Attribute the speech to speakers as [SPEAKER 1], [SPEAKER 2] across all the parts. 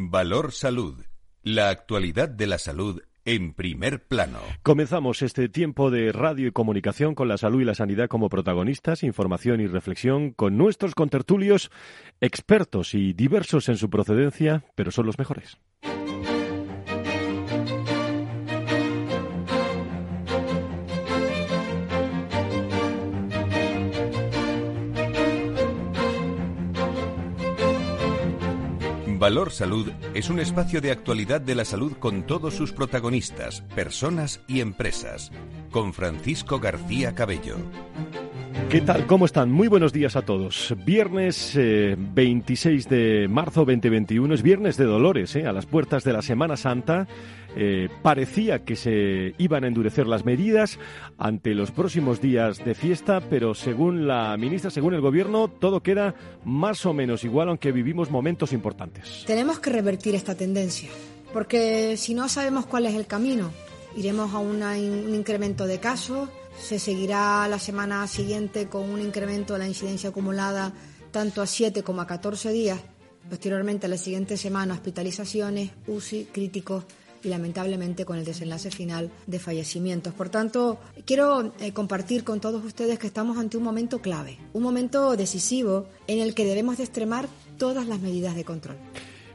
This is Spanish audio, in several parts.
[SPEAKER 1] Valor Salud. La actualidad de la salud en primer plano.
[SPEAKER 2] Comenzamos este tiempo de radio y comunicación con la salud y la sanidad como protagonistas, información y reflexión con nuestros contertulios, expertos y diversos en su procedencia, pero son los mejores.
[SPEAKER 1] Valor Salud es un espacio de actualidad de la salud con todos sus protagonistas, personas y empresas. Con Francisco García Cabello.
[SPEAKER 2] ¿Qué tal? ¿Cómo están? Muy buenos días a todos. Viernes 26 eh, de marzo 2021 es viernes de Dolores, eh, a las puertas de la Semana Santa. Eh, parecía que se iban a endurecer las medidas ante los próximos días de fiesta, pero según la ministra, según el gobierno, todo queda más o menos igual, aunque vivimos momentos importantes.
[SPEAKER 3] Tenemos que revertir esta tendencia, porque si no sabemos cuál es el camino, iremos a un incremento de casos se seguirá la semana siguiente con un incremento de la incidencia acumulada tanto a 7 como a 14 días. Posteriormente, a la siguiente semana, hospitalizaciones, UCI, críticos y lamentablemente con el desenlace final de fallecimientos. Por tanto, quiero eh, compartir con todos ustedes que estamos ante un momento clave, un momento decisivo en el que debemos de extremar todas las medidas de control.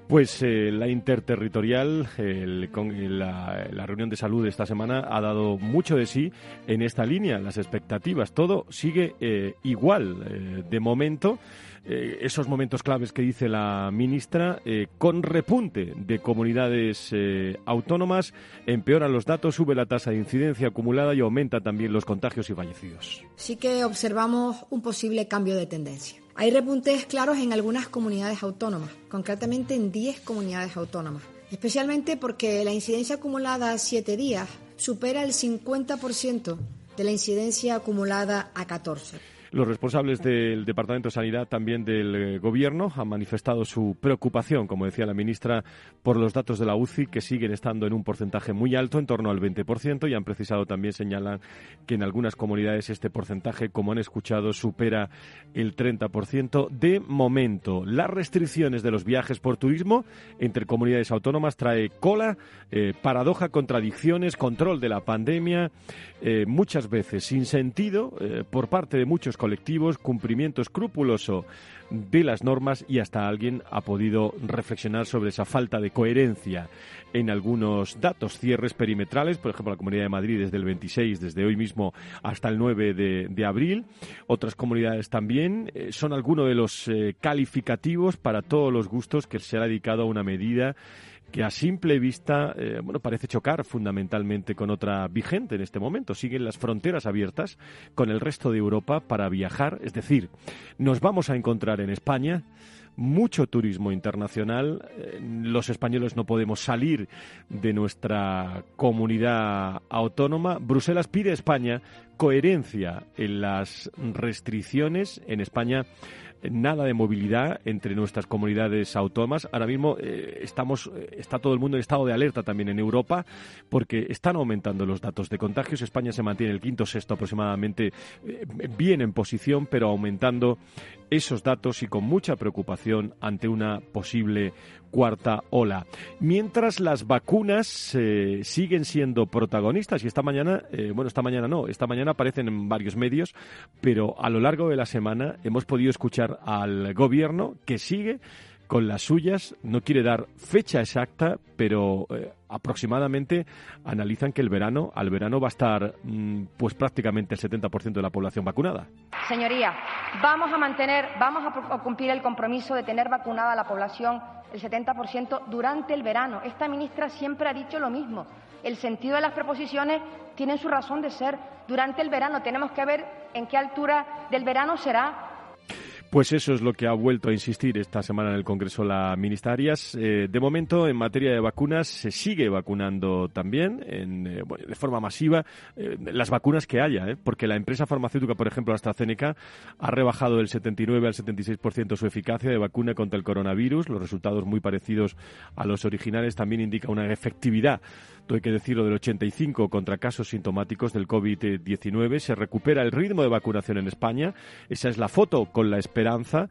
[SPEAKER 2] Pues eh, la interterritorial, con, la, reunión de salud de esta semana ha dado mucho de sí en esta línea, las expectativas, todo sigue eh, igual de momento. Esos momentos claves que dice la ministra, con repunte de comunidades autónomas, empeoran los datos, sube la tasa de incidencia acumulada y aumenta también los contagios y fallecidos.
[SPEAKER 3] Sí que observamos un posible cambio de tendencia. Hay repuntes claros en algunas comunidades autónomas, concretamente en 10 comunidades autónomas, especialmente porque la incidencia acumulada a 7 días supera el 50% de la incidencia acumulada a 14.
[SPEAKER 2] Los responsables del Departamento de Sanidad, también del eh, Gobierno, han manifestado su preocupación, como decía la ministra, por los datos de la UCI, que siguen estando en un porcentaje muy alto, en torno al 20%, y han precisado también, señalan, que en algunas comunidades este porcentaje, como han escuchado, supera el 30%. De momento, las restricciones de los viajes por turismo entre comunidades autónomas trae cola, eh, paradoja, contradicciones, control de la pandemia, eh, muchas veces sin sentido por parte de muchos colectivos, cumplimiento escrupuloso de las normas y hasta alguien ha podido reflexionar sobre esa falta de coherencia en algunos datos, cierres perimetrales, por ejemplo la Comunidad de Madrid desde el 26, desde hoy mismo hasta el 9 de, abril, otras comunidades también, eh, son algunos de los eh, calificativos para todos los gustos que se ha dedicado a una medida que a simple vista eh, bueno, parece chocar fundamentalmente con otra vigente en este momento. Siguen las fronteras abiertas con el resto de Europa para viajar, es decir, nos vamos a encontrar en España mucho turismo internacional. Eh, los españoles no podemos salir de nuestra comunidad autónoma. Bruselas pide a España coherencia en las restricciones. En España nada de movilidad entre nuestras comunidades autónomas. Ahora mismo eh, estamos, eh, está todo el mundo en estado de alerta también en Europa porque están aumentando los datos de contagios. España se mantiene el quinto sexto aproximadamente eh, bien en posición, pero aumentando esos datos y con mucha preocupación ante una posible cuarta ola. Mientras las vacunas eh, siguen siendo protagonistas y esta mañana, eh, bueno, esta mañana no, esta mañana aparecen en varios medios, pero a lo largo de la semana hemos podido escuchar al gobierno que sigue con las suyas, no quiere dar fecha exacta, pero eh, aproximadamente analizan que el verano, al verano va a estar mm, pues prácticamente el 70% de la población vacunada.
[SPEAKER 4] Señoría, vamos a mantener, vamos a cumplir el compromiso de tener vacunada la población el 70% durante el verano. Esta ministra siempre ha dicho lo mismo. El sentido de las preposiciones tiene su razón de ser. Durante el verano tenemos que ver en qué altura del verano será
[SPEAKER 2] pues eso es lo que ha vuelto a insistir esta semana en el Congreso la ministra Arias. Eh, de momento, en materia de vacunas, se sigue vacunando también eh, de forma masiva eh, las vacunas que haya, porque la empresa farmacéutica, por ejemplo, AstraZeneca, ha rebajado del 79 al 76% su eficacia de vacuna contra el coronavirus. Los resultados muy parecidos a los originales también indican una efectividad hay que decirlo, del 85 contra casos sintomáticos del COVID-19. Se recupera el ritmo de vacunación en España. Esa es la foto con la espera esperanza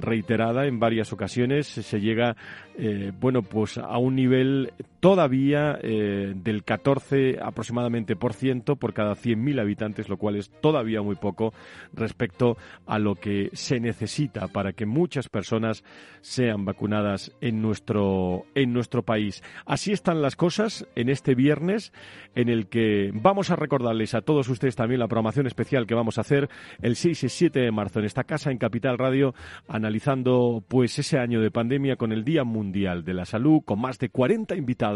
[SPEAKER 2] reiterada en varias ocasiones. Se llega, eh, bueno, pues a un nivel todavía eh, del 14 aproximadamente por ciento por cada 100.000 habitantes, lo cual es todavía muy poco respecto a lo que se necesita para que muchas personas sean vacunadas en nuestro en nuestro país. Así están las cosas en este viernes en el que vamos a recordarles a todos ustedes también la programación especial que vamos a hacer el 6 y 7 de marzo en esta casa en Capital Radio analizando pues ese año de pandemia con el Día Mundial de la Salud con más de 40 invitados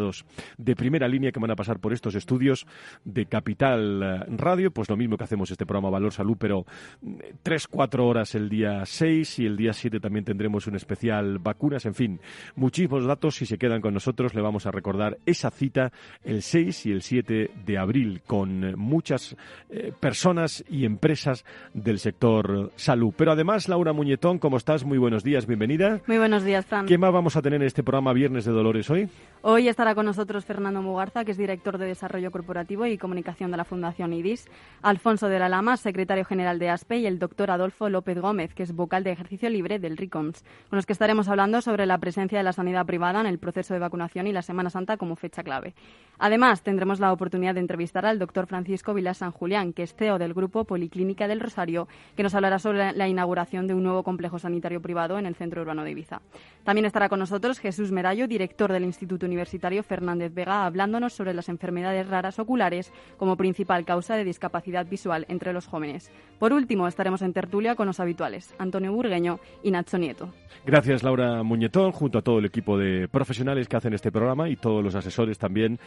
[SPEAKER 2] de primera línea que van a pasar por estos estudios de Capital eh, Radio, pues lo mismo que hacemos este programa Valor Salud, pero mm, tres, cuatro horas el día 6 y el día 7 también tendremos un especial vacunas, en fin, muchísimos datos, si se quedan con nosotros le vamos a recordar esa cita el 6 y el 7 de abril con muchas eh, personas y empresas del sector salud. Pero además, Laura Muñetón, ¿cómo estás? Muy buenos días, bienvenida.
[SPEAKER 5] Muy buenos días, Fran.
[SPEAKER 2] ¿Qué más vamos a tener en este programa Viernes de Dolores hoy?
[SPEAKER 5] Hoy está con nosotros Fernando Mugarza, que es director de Desarrollo Corporativo y Comunicación de la Fundación IDIS, Alfonso de la Lama, secretario general de ASPE, y el doctor Adolfo López Gómez, que es vocal de ejercicio libre del RICOMS, con los que estaremos hablando sobre la presencia de la sanidad privada en el proceso de vacunación y la Semana Santa como fecha clave. Además, tendremos la oportunidad de entrevistar al doctor Francisco Vilas San Julián, que es CEO del Grupo Policlínica del Rosario, que nos hablará sobre la inauguración de un nuevo complejo sanitario privado en el centro urbano de Ibiza. También estará con nosotros Jesús Merallo, director del Instituto Universitario Fernández Vega hablándonos sobre las enfermedades raras oculares como principal causa de discapacidad visual entre los jóvenes. Por último, estaremos en tertulia con los habituales, Antonio Burgueño y Nacho Nieto.
[SPEAKER 2] Gracias, Laura Muñetón, junto a todo el equipo de profesionales que hacen este programa y todos los asesores también,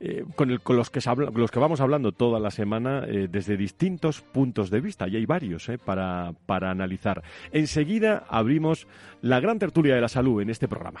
[SPEAKER 2] eh, con, los, que los que vamos hablando toda la semana eh, desde distintos puntos de vista, y hay varios eh, para, para analizar. Enseguida abrimos la gran tertulia de la salud en este programa.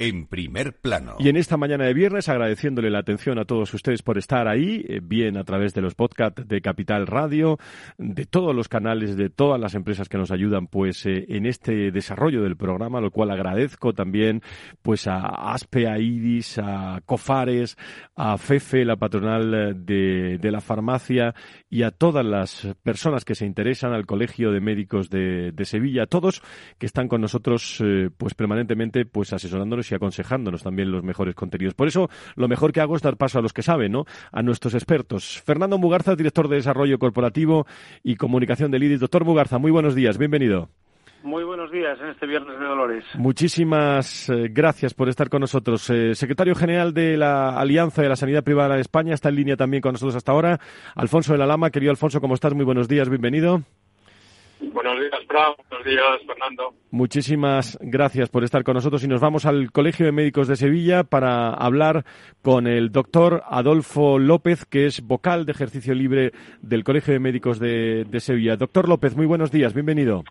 [SPEAKER 1] en primer plano.
[SPEAKER 2] Y en esta mañana de viernes, agradeciéndole la atención a todos ustedes por estar ahí, eh, bien a través de los podcasts de Capital Radio, de todos los canales, de todas las empresas que nos ayudan, pues, eh, en este desarrollo del programa, lo cual agradezco también, pues, a ASPE, a IDIS, a COFARES, a FEFE, la patronal eh, de, la farmacia, y a todas las personas que se interesan, al Colegio de Médicos de, de Sevilla, a todos que están con nosotros, pues, permanentemente, pues, asesorándonos y aconsejándonos también los mejores contenidos. Por eso, lo mejor que hago es dar paso a los que saben, ¿no? A nuestros expertos. Fernando Mugarza, director de Desarrollo Corporativo y Comunicación del IDIS. Doctor Mugarza, muy buenos días, bienvenido.
[SPEAKER 6] Muy buenos días en este Viernes de Dolores.
[SPEAKER 2] Muchísimas eh, gracias por estar con nosotros. Eh, secretario General de la Alianza de la Sanidad Privada en España está en línea también con nosotros hasta ahora. Alfonso de la Lama, querido Alfonso, ¿cómo estás? Muy buenos días, bienvenido.
[SPEAKER 6] Buenos días, Fran. Buenos días, Fernando.
[SPEAKER 2] Muchísimas gracias por estar con nosotros y nos vamos al Colegio de Médicos de Sevilla para hablar con el doctor Adolfo López, que es vocal de ejercicio libre del Colegio de Médicos de, Sevilla. Doctor López, muy buenos días, bienvenido.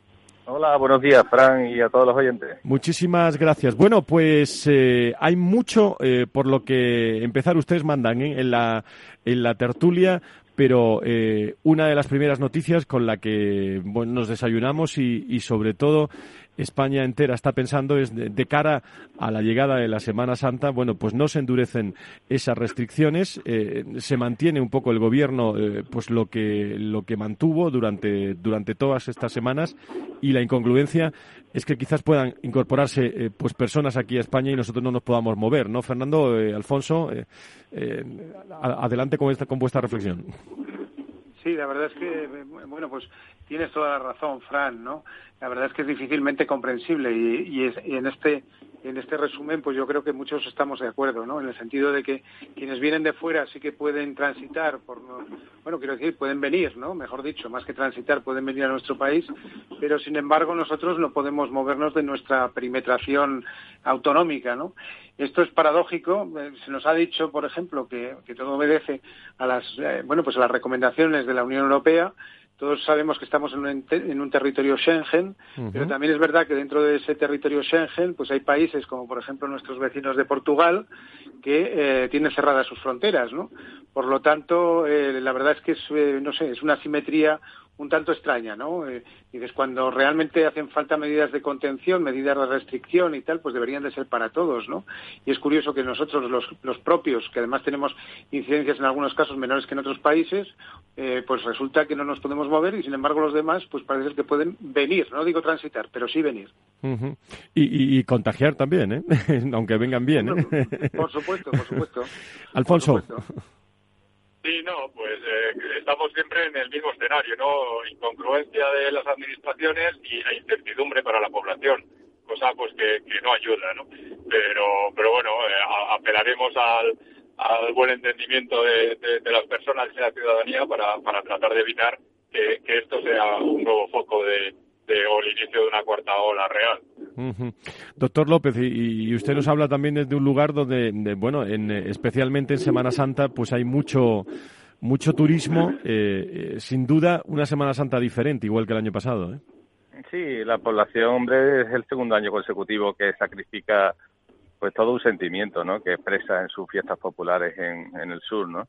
[SPEAKER 7] Hola, buenos días, Fran, y a todos los oyentes.
[SPEAKER 2] Muchísimas gracias. Bueno, pues eh, hay mucho eh, por lo que empezar. Ustedes mandan ¿eh? en, la, en la tertulia pero eh, una de las primeras noticias con la que nos desayunamos y, y, sobre todo España entera está pensando es de, cara a la llegada de la Semana Santa, bueno, pues no se endurecen esas restricciones, eh, se mantiene un poco el gobierno eh, pues lo que lo que mantuvo durante durante todas estas semanas y la incongruencia es que quizás puedan incorporarse eh, pues personas aquí a España y nosotros no nos podamos mover, ¿no? Fernando, Alfonso, adelante con esta con vuestra reflexión.
[SPEAKER 6] Sí, la verdad es que, bueno, pues tienes toda la razón, Fran, ¿no? La verdad es que es difícilmente comprensible y, en este en este resumen, pues yo creo que muchos estamos de acuerdo, ¿no? En el sentido de que quienes vienen de fuera sí que pueden transitar, por, bueno, quiero decir, pueden venir, ¿no? Mejor dicho, más que transitar, pueden venir a nuestro país, pero sin embargo nosotros no podemos movernos de nuestra perimetración autonómica, ¿no? Esto es paradójico. Eh, se nos ha dicho, por ejemplo, que, todo obedece a las, eh, bueno, pues a las recomendaciones de la Unión Europea, todos sabemos que estamos en un, en un territorio Schengen, pero también es verdad que dentro de ese territorio Schengen, pues hay países como por ejemplo nuestros vecinos de Portugal que eh, tienen cerradas sus fronteras, ¿no? Por lo tanto, eh, la verdad es que es, eh, no sé, es una simetría un tanto extraña, ¿no? Eh, dices, cuando realmente hacen falta medidas de contención, medidas de restricción y tal, pues deberían de ser para todos, ¿no? Y es curioso que nosotros, los, los propios, que además tenemos incidencias en algunos casos menores que en otros países, eh, pues resulta que no nos podemos mover y, sin embargo, los demás, pues parece que pueden venir, no digo transitar, pero sí venir.
[SPEAKER 2] y, contagiar también, ¿eh? Aunque vengan bien,
[SPEAKER 6] ¿eh? Por supuesto, por supuesto.
[SPEAKER 2] Alfonso.
[SPEAKER 8] Sí, no, pues eh, estamos siempre en el mismo escenario, ¿no? Incongruencia de las administraciones y la incertidumbre para la población, cosa pues que, no ayuda, ¿no? Pero, pero bueno, eh, apelaremos al, al buen entendimiento de, las personas y de la ciudadanía para, para tratar de evitar que, esto sea un nuevo foco de, o el inicio de una cuarta ola real.
[SPEAKER 2] Doctor López, y, usted nos habla también desde un lugar donde, bueno, en, especialmente en Semana Santa, pues hay mucho mucho turismo, eh, eh, sin duda una Semana Santa diferente, igual que el año pasado. ¿eh?
[SPEAKER 7] Sí, la población, hombre, es el segundo año consecutivo que sacrifica pues todo un sentimiento, ¿no? Que expresa en sus fiestas populares en, en el sur, ¿no?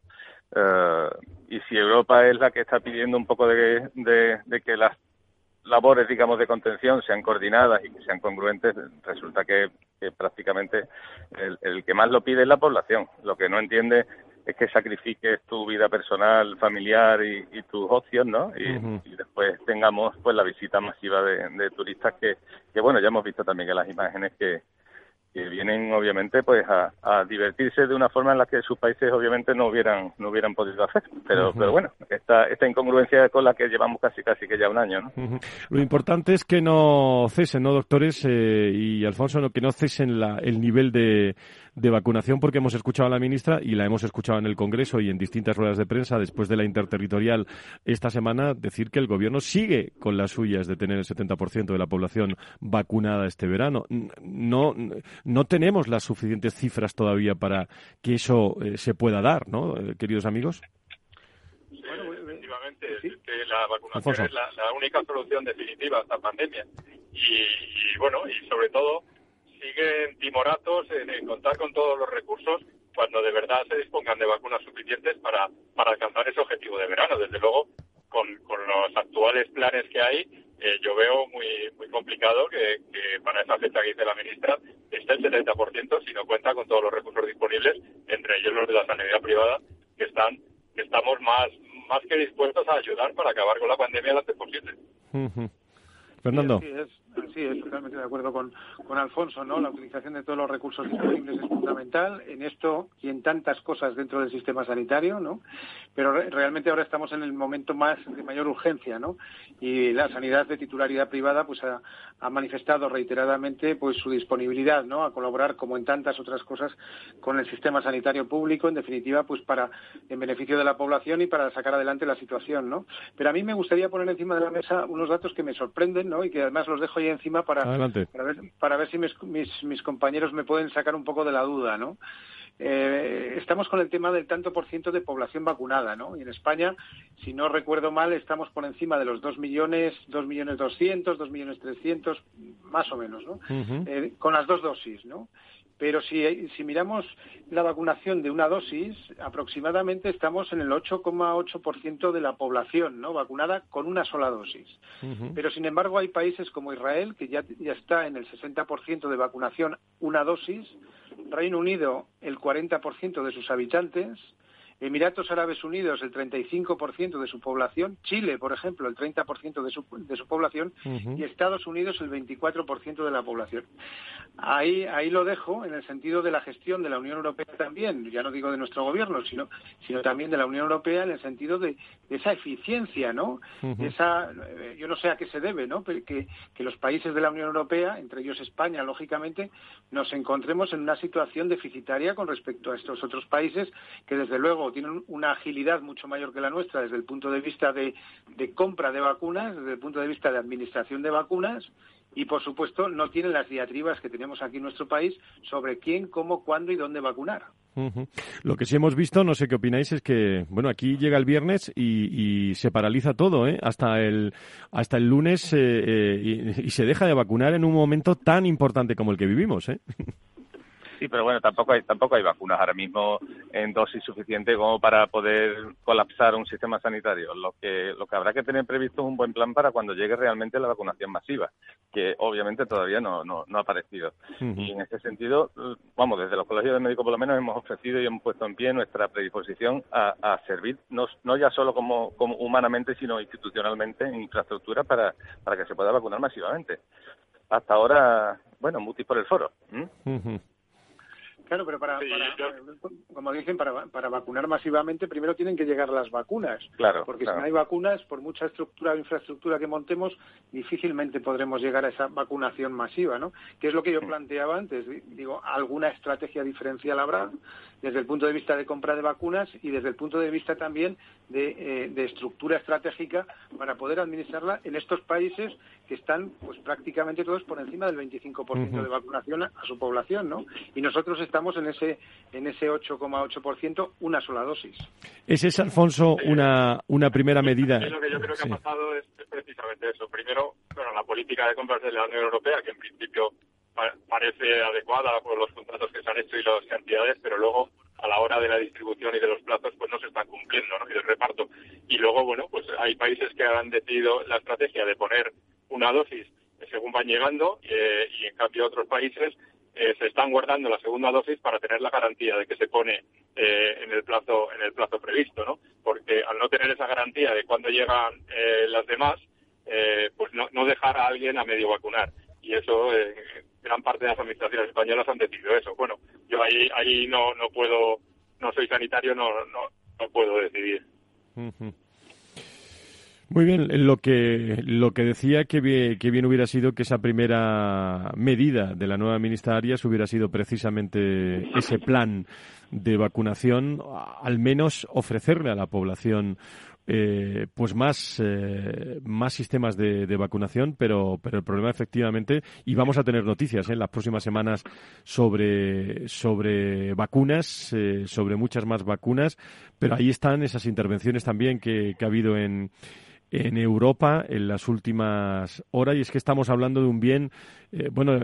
[SPEAKER 7] y si Europa es la que está pidiendo un poco de, de que las labores, digamos, de contención sean coordinadas y que sean congruentes, resulta que, prácticamente el, que más lo pide es la población. Lo que no entiende es que sacrifiques tu vida personal, familiar y, tus ocios, ¿no? Y, después tengamos, pues, la visita masiva de, turistas que, que, bueno, ya hemos visto también que las imágenes que, que vienen obviamente pues a, divertirse de una forma en la que sus países obviamente no hubieran no hubieran podido hacer. Pero pero bueno esta esta incongruencia con la que llevamos casi casi que ya un año ¿no?
[SPEAKER 2] lo importante es que no cesen no doctores eh, y Alfonso no, que no cesen la, el nivel de, de vacunación porque hemos escuchado a la ministra y la hemos escuchado en el Congreso y en distintas ruedas de prensa después de la interterritorial esta semana decir que el gobierno sigue con las suyas de tener el 70% de la población vacunada este verano. No, no tenemos las suficientes cifras todavía para que eso eh, se pueda dar, ¿no, eh, queridos amigos?
[SPEAKER 8] Bueno, efectivamente, la vacunación es la, única solución definitiva a esta pandemia. y bueno, y sobre todo siguen timoratos en, contar con todos los recursos cuando de verdad se dispongan de vacunas suficientes para, para alcanzar ese objetivo de verano. Desde luego, con, los actuales planes que hay, eh, yo veo muy muy complicado que, para esa fecha que dice la ministra esté el 70% si no cuenta con todos los recursos disponibles, entre ellos los de la sanidad privada, que están que estamos más más que dispuestos a ayudar para acabar con la pandemia lo antes posible.
[SPEAKER 2] Fernando.
[SPEAKER 6] Sí, es totalmente de acuerdo con, con Alfonso, ¿no? La utilización de todos los recursos disponibles es fundamental en esto y en tantas cosas dentro del sistema sanitario, ¿no? Pero realmente ahora estamos en el momento más de mayor urgencia, ¿no? Y la sanidad de titularidad privada, pues ha, ha manifestado reiteradamente, pues su disponibilidad, ¿no? A colaborar, como en tantas otras cosas, con el sistema sanitario público, en definitiva, pues para, en beneficio de la población y para sacar adelante la situación, ¿no? Pero a mí me gustaría poner encima de la mesa unos datos que me sorprenden, ¿no? Y que además los dejo ahí encima para, para ver, para ver si mis, mis, compañeros me pueden sacar un poco de la duda, ¿no? Eh, estamos con el tema del tanto por ciento de población vacunada, ¿no? Y en España, si no recuerdo mal, estamos por encima de los 2 millones, 2 millones 200, 2 millones 300, más o menos, ¿no? Eh, con las dos dosis, ¿no? Pero si, si miramos la vacunación de una dosis, aproximadamente estamos en el 8,8% de la población ¿no? vacunada con una sola dosis. Pero, sin embargo, hay países como Israel, que ya, ya está en el 60% de vacunación una dosis, Reino Unido el 40% de sus habitantes, Emiratos Árabes Unidos el 35% de su población, Chile, por ejemplo, el 30% de su, de su población y Estados Unidos el 24% de la población. Ahí, ahí lo dejo en el sentido de la gestión de la Unión Europea también, ya no digo de nuestro gobierno, sino, sino también de la Unión Europea en el sentido de, esa eficiencia, ¿no? esa, eh, yo no sé a qué se debe, ¿no? Que, que los países de la Unión Europea, entre ellos España, lógicamente, nos encontremos en una situación deficitaria con respecto a estos otros países que, desde luego, tienen una agilidad mucho mayor que la nuestra desde el punto de vista de, compra de vacunas, desde el punto de vista de administración de vacunas y, por supuesto, no tienen las diatribas que tenemos aquí en nuestro país sobre quién, cómo, cuándo y dónde vacunar.
[SPEAKER 2] Lo que sí hemos visto, no sé qué opináis, es que, bueno, aquí llega el viernes y, se paraliza todo, ¿eh? Hasta el, hasta el lunes eh, eh, y, y, se deja de vacunar en un momento tan importante como el que vivimos, ¿eh?
[SPEAKER 7] Sí, pero bueno, tampoco hay, tampoco hay vacunas ahora mismo en dosis suficiente como para poder colapsar un sistema sanitario. Lo que, lo que habrá que tener previsto es un buen plan para cuando llegue realmente la vacunación masiva, que obviamente todavía no, no, ha aparecido. Y en ese sentido, vamos, desde los colegios de médicos por lo menos hemos ofrecido y hemos puesto en pie nuestra predisposición a, servir, no, no ya solo como, como humanamente, sino institucionalmente en infraestructura para, para que se pueda vacunar masivamente. Hasta ahora, bueno, mutis por el foro.
[SPEAKER 6] Claro, pero para, como dicen, para, para vacunar masivamente primero tienen que llegar las vacunas.
[SPEAKER 7] Claro.
[SPEAKER 6] Porque si no hay vacunas, por mucha estructura o infraestructura que montemos, difícilmente podremos llegar a esa vacunación masiva, ¿no? Que es lo que yo planteaba antes. Digo, alguna estrategia diferencial habrá desde el punto de vista de compra de vacunas y desde el punto de vista también de, eh, estructura estratégica para poder administrarla en estos países que están pues prácticamente todos por encima del 25% de vacunación a, su población, ¿no? Y nosotros estamos en ese en ese 8,8% una sola dosis.
[SPEAKER 2] ¿Es ese, Alfonso, una, una primera medida?
[SPEAKER 8] lo que yo creo que ha pasado es, precisamente eso. Primero, bueno, la política de compras de la Unión Europea, que en principio parece adecuada por los contratos que se han hecho y las cantidades, pero luego a la hora de la distribución y de los plazos pues no se están cumpliendo, ¿no? Y del reparto. Y luego, bueno, pues hay países que han decidido la estrategia de poner una dosis según van llegando eh, y en cambio otros países eh, se están guardando la segunda dosis para tener la garantía de que se pone eh, en el plazo en el plazo previsto, ¿no? Porque al no tener esa garantía de cuándo llegan las demás, pues no, no dejar a alguien a medio vacunar y eso gran parte de las administraciones españolas han decidido eso. Bueno, yo ahí ahí no no puedo, no soy sanitario, no no, no puedo decidir.
[SPEAKER 2] Muy bien, lo que, lo que decía que bien, que bien hubiera sido que esa primera medida de la nueva ministra Arias hubiera sido precisamente ese plan de vacunación, al menos ofrecerle a la población eh, pues más, eh, más sistemas de, vacunación, pero, pero el problema efectivamente, y vamos a tener noticias ¿eh? en las próximas semanas sobre, sobre vacunas, sobre muchas más vacunas, pero ahí están esas intervenciones también que, que ha habido en en Europa en las últimas horas y es que estamos hablando de un bien eh, bueno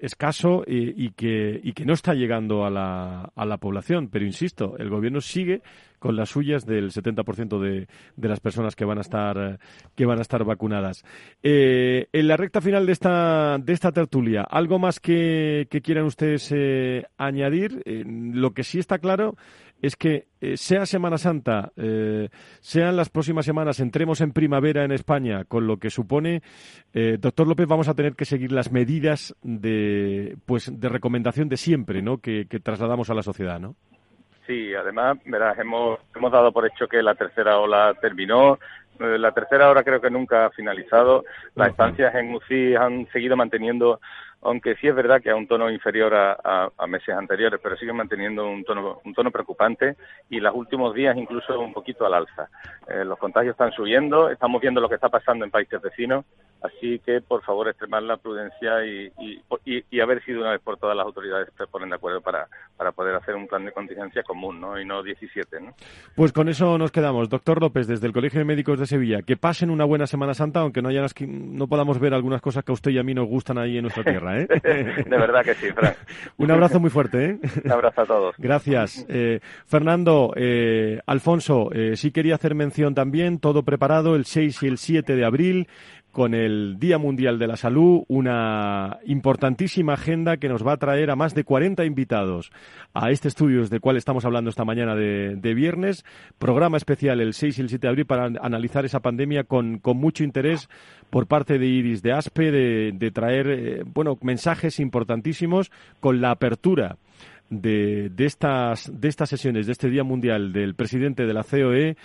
[SPEAKER 2] escaso y, que, y que no está llegando a la, a la población. Pero insisto el gobierno sigue con las suyas del 70% de, de las personas que van a estar que van a estar vacunadas. Eh, en la recta final de esta de esta tertulia algo más que, que quieran ustedes eh, añadir lo que sí está claro que eh, sea Semana Santa, eh, sean las próximas semanas, entremos en primavera en España, con lo que supone, eh, doctor López, vamos a tener que seguir las medidas de, pues, de recomendación de siempre, ¿no? Que, trasladamos a la sociedad, ¿no?
[SPEAKER 7] Sí, además, verás, hemos, hemos dado por hecho que la tercera ola terminó, la tercera hora creo que nunca ha finalizado. Las estancias en UCI han seguido manteniendo aunque sí es verdad que a un tono inferior a, meses anteriores, pero sigue manteniendo un tono, un tono preocupante y los últimos días incluso un poquito al alza. Eh, los contagios están subiendo, estamos viendo lo que está pasando en países vecinos, así que por favor extremar la prudencia y, y, a ver si de una vez por todas las autoridades se ponen de acuerdo para, para poder hacer un plan de contingencia común ¿no? y no 17. ¿no?
[SPEAKER 2] Pues con eso nos quedamos. Doctor López, desde el Colegio de Médicos de Sevilla, que pasen una buena Semana Santa, aunque no, haya, no podamos ver algunas cosas que a usted y a mí nos gustan ahí en nuestra tierra. ¿eh?
[SPEAKER 7] de verdad que sí, Fran.
[SPEAKER 2] Un abrazo muy fuerte. ¿eh?
[SPEAKER 7] Un abrazo a todos.
[SPEAKER 2] Gracias. Eh, Fernando, eh, Alfonso, sí quería hacer mención también, todo preparado el 6 y el 7 de abril con el Día Mundial de la Salud, una importantísima agenda que nos va a traer a más de 40 invitados a este estudio del cual estamos hablando esta mañana de, viernes. Programa especial el 6 y el 7 de abril para analizar esa pandemia con, mucho interés por parte de Iris de Aspe, de, traer eh, bueno, mensajes importantísimos con la apertura de, de, estas, de estas sesiones, de este Día Mundial del presidente de la COE,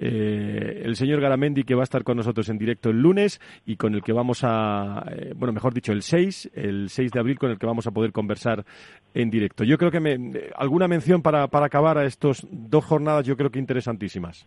[SPEAKER 2] eh, el señor Garamendi, que va a estar con nosotros en directo el lunes y con el que vamos a, eh, bueno, mejor dicho, el 6, el 6 de abril, con el que vamos a poder conversar en directo. Yo creo que me, alguna mención para, para acabar a estos dos jornadas, yo creo que interesantísimas.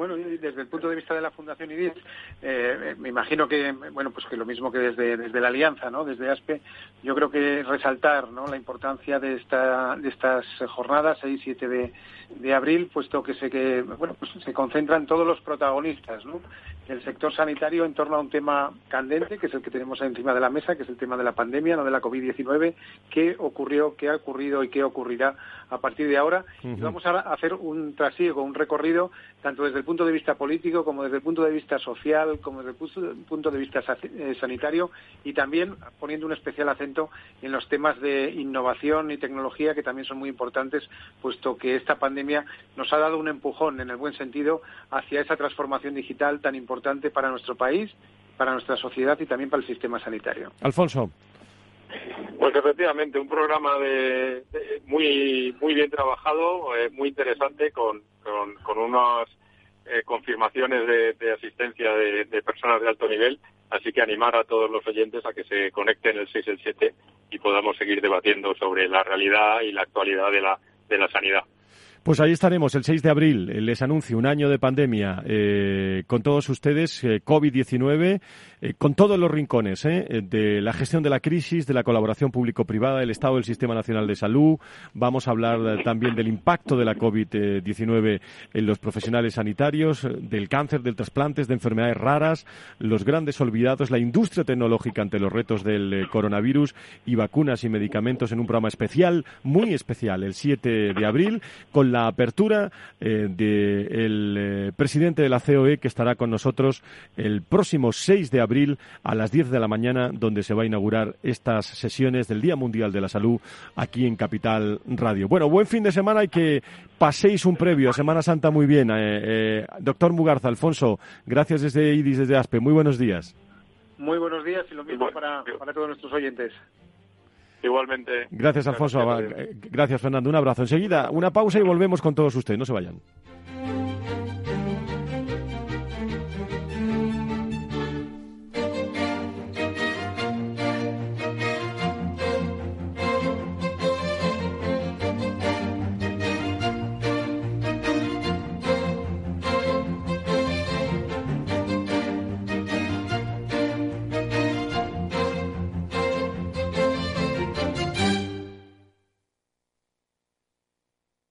[SPEAKER 6] Bueno, desde el punto de vista de la Fundación IDIS, eh, me imagino que, bueno, pues que lo mismo que desde, desde la Alianza, ¿no? Desde ASPE, yo creo que resaltar, ¿no? La importancia de, esta, de estas jornadas, 6 y 7 de, de abril, puesto que se, que, bueno, pues se concentran todos los protagonistas, ¿no? Del sector sanitario en torno a un tema candente, que es el que tenemos encima de la mesa, que es el tema de la pandemia, no de la COVID-19, qué ocurrió, qué ha ocurrido y qué ocurrirá a partir de ahora. Y vamos a hacer un trasiego, un recorrido, tanto desde el punto de vista político como desde el punto de vista social, como desde el punto de vista eh, sanitario y también poniendo un especial acento en los temas de innovación y tecnología que también son muy importantes, puesto que esta pandemia nos ha dado un empujón en el buen sentido hacia esa transformación digital tan importante para nuestro país, para nuestra sociedad y también para el sistema sanitario.
[SPEAKER 2] Alfonso.
[SPEAKER 8] Pues efectivamente, un programa de, muy muy bien trabajado, eh, muy interesante, con, con, unas eh, confirmaciones de, asistencia de, personas de alto nivel. Así que animar a todos los oyentes a que se conecten el 6 y el 7 y podamos seguir debatiendo sobre la realidad y la actualidad de la, de la sanidad.
[SPEAKER 2] Pues ahí estaremos el 6 de abril. Eh, les anuncio un año de pandemia eh, con todos ustedes, eh, COVID-19, con todos los rincones de la gestión de la crisis, de la colaboración público-privada, del Estado del Sistema Nacional de Salud. Vamos a hablar también del impacto de la COVID-19 en los profesionales sanitarios, del cáncer, del trasplantes, de enfermedades raras, los grandes olvidados, la industria tecnológica ante los retos del coronavirus y vacunas y medicamentos en un programa especial, muy especial, el 7 de abril, con la apertura eh, del eh, presidente de la COE que estará con nosotros el próximo 6 de abril a las 10 de la mañana, donde se va a inaugurar estas sesiones del Día Mundial de la Salud aquí en Capital Radio. Bueno, buen fin de semana y que paséis un previo a Semana Santa muy bien. Eh, doctor Mugarza, Alfonso, gracias desde IDIS, desde ASPE. Muy buenos días.
[SPEAKER 6] Muy buenos días y lo mismo para todos nuestros oyentes.
[SPEAKER 8] Igualmente.
[SPEAKER 2] Gracias, Alfonso. Gracias, Fernando. Un abrazo. Enseguida, una pausa y volvemos con todos ustedes. No se vayan.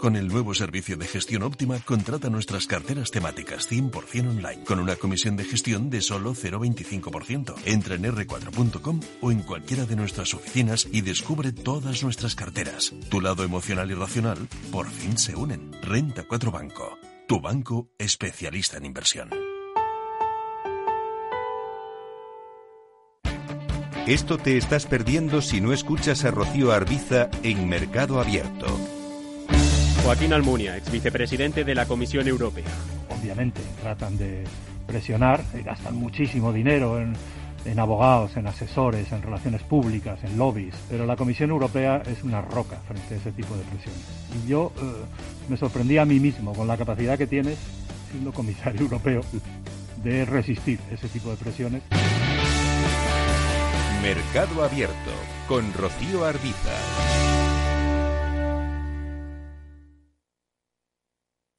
[SPEAKER 9] Con el nuevo servicio de gestión óptima, contrata nuestras carteras temáticas 100% online, con una comisión de gestión de solo 0,25%. Entra en r4.com o en cualquiera de nuestras oficinas y descubre todas nuestras carteras. Tu lado emocional y racional por fin se unen. Renta 4 Banco, tu banco especialista en inversión.
[SPEAKER 1] Esto te estás perdiendo si no escuchas a Rocío Arbiza en Mercado Abierto.
[SPEAKER 10] Joaquín Almunia, ex vicepresidente de la Comisión Europea.
[SPEAKER 11] Obviamente, tratan de presionar, y gastan muchísimo dinero en, abogados, en asesores, en relaciones públicas, en lobbies, pero la Comisión Europea es una roca frente a ese tipo de presiones. Y yo eh, me sorprendí a mí mismo con la capacidad que tienes, siendo comisario europeo, de resistir ese tipo de presiones.
[SPEAKER 1] Mercado Abierto con Rocío Arbiza.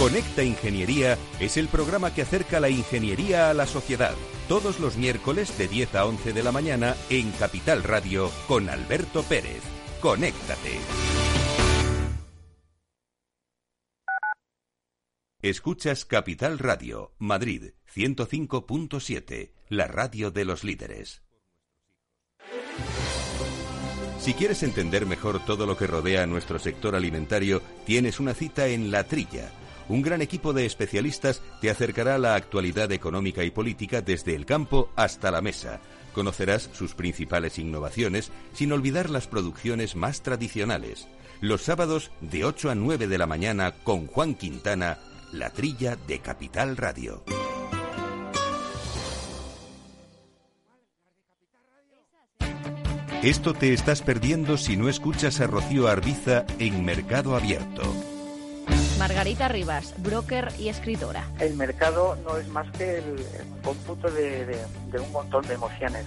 [SPEAKER 1] Conecta Ingeniería es el programa que acerca la ingeniería a la sociedad. Todos los miércoles de 10 a 11 de la mañana en Capital Radio con Alberto Pérez. Conéctate. Escuchas Capital Radio, Madrid 105.7, la radio de los líderes. Si quieres entender mejor todo lo que rodea a nuestro sector alimentario, tienes una cita en La Trilla un gran equipo de especialistas te acercará a la actualidad económica y política desde el campo hasta la mesa. Conocerás sus principales innovaciones sin olvidar las producciones más tradicionales. Los sábados de 8 a 9 de la mañana con Juan Quintana, La Trilla de Capital Radio. Esto te estás perdiendo si no escuchas a Rocío Arbiza en Mercado Abierto.
[SPEAKER 12] Margarita Rivas, broker y escritora.
[SPEAKER 13] El mercado no es más que el, cómputo de, de un montón de emociones.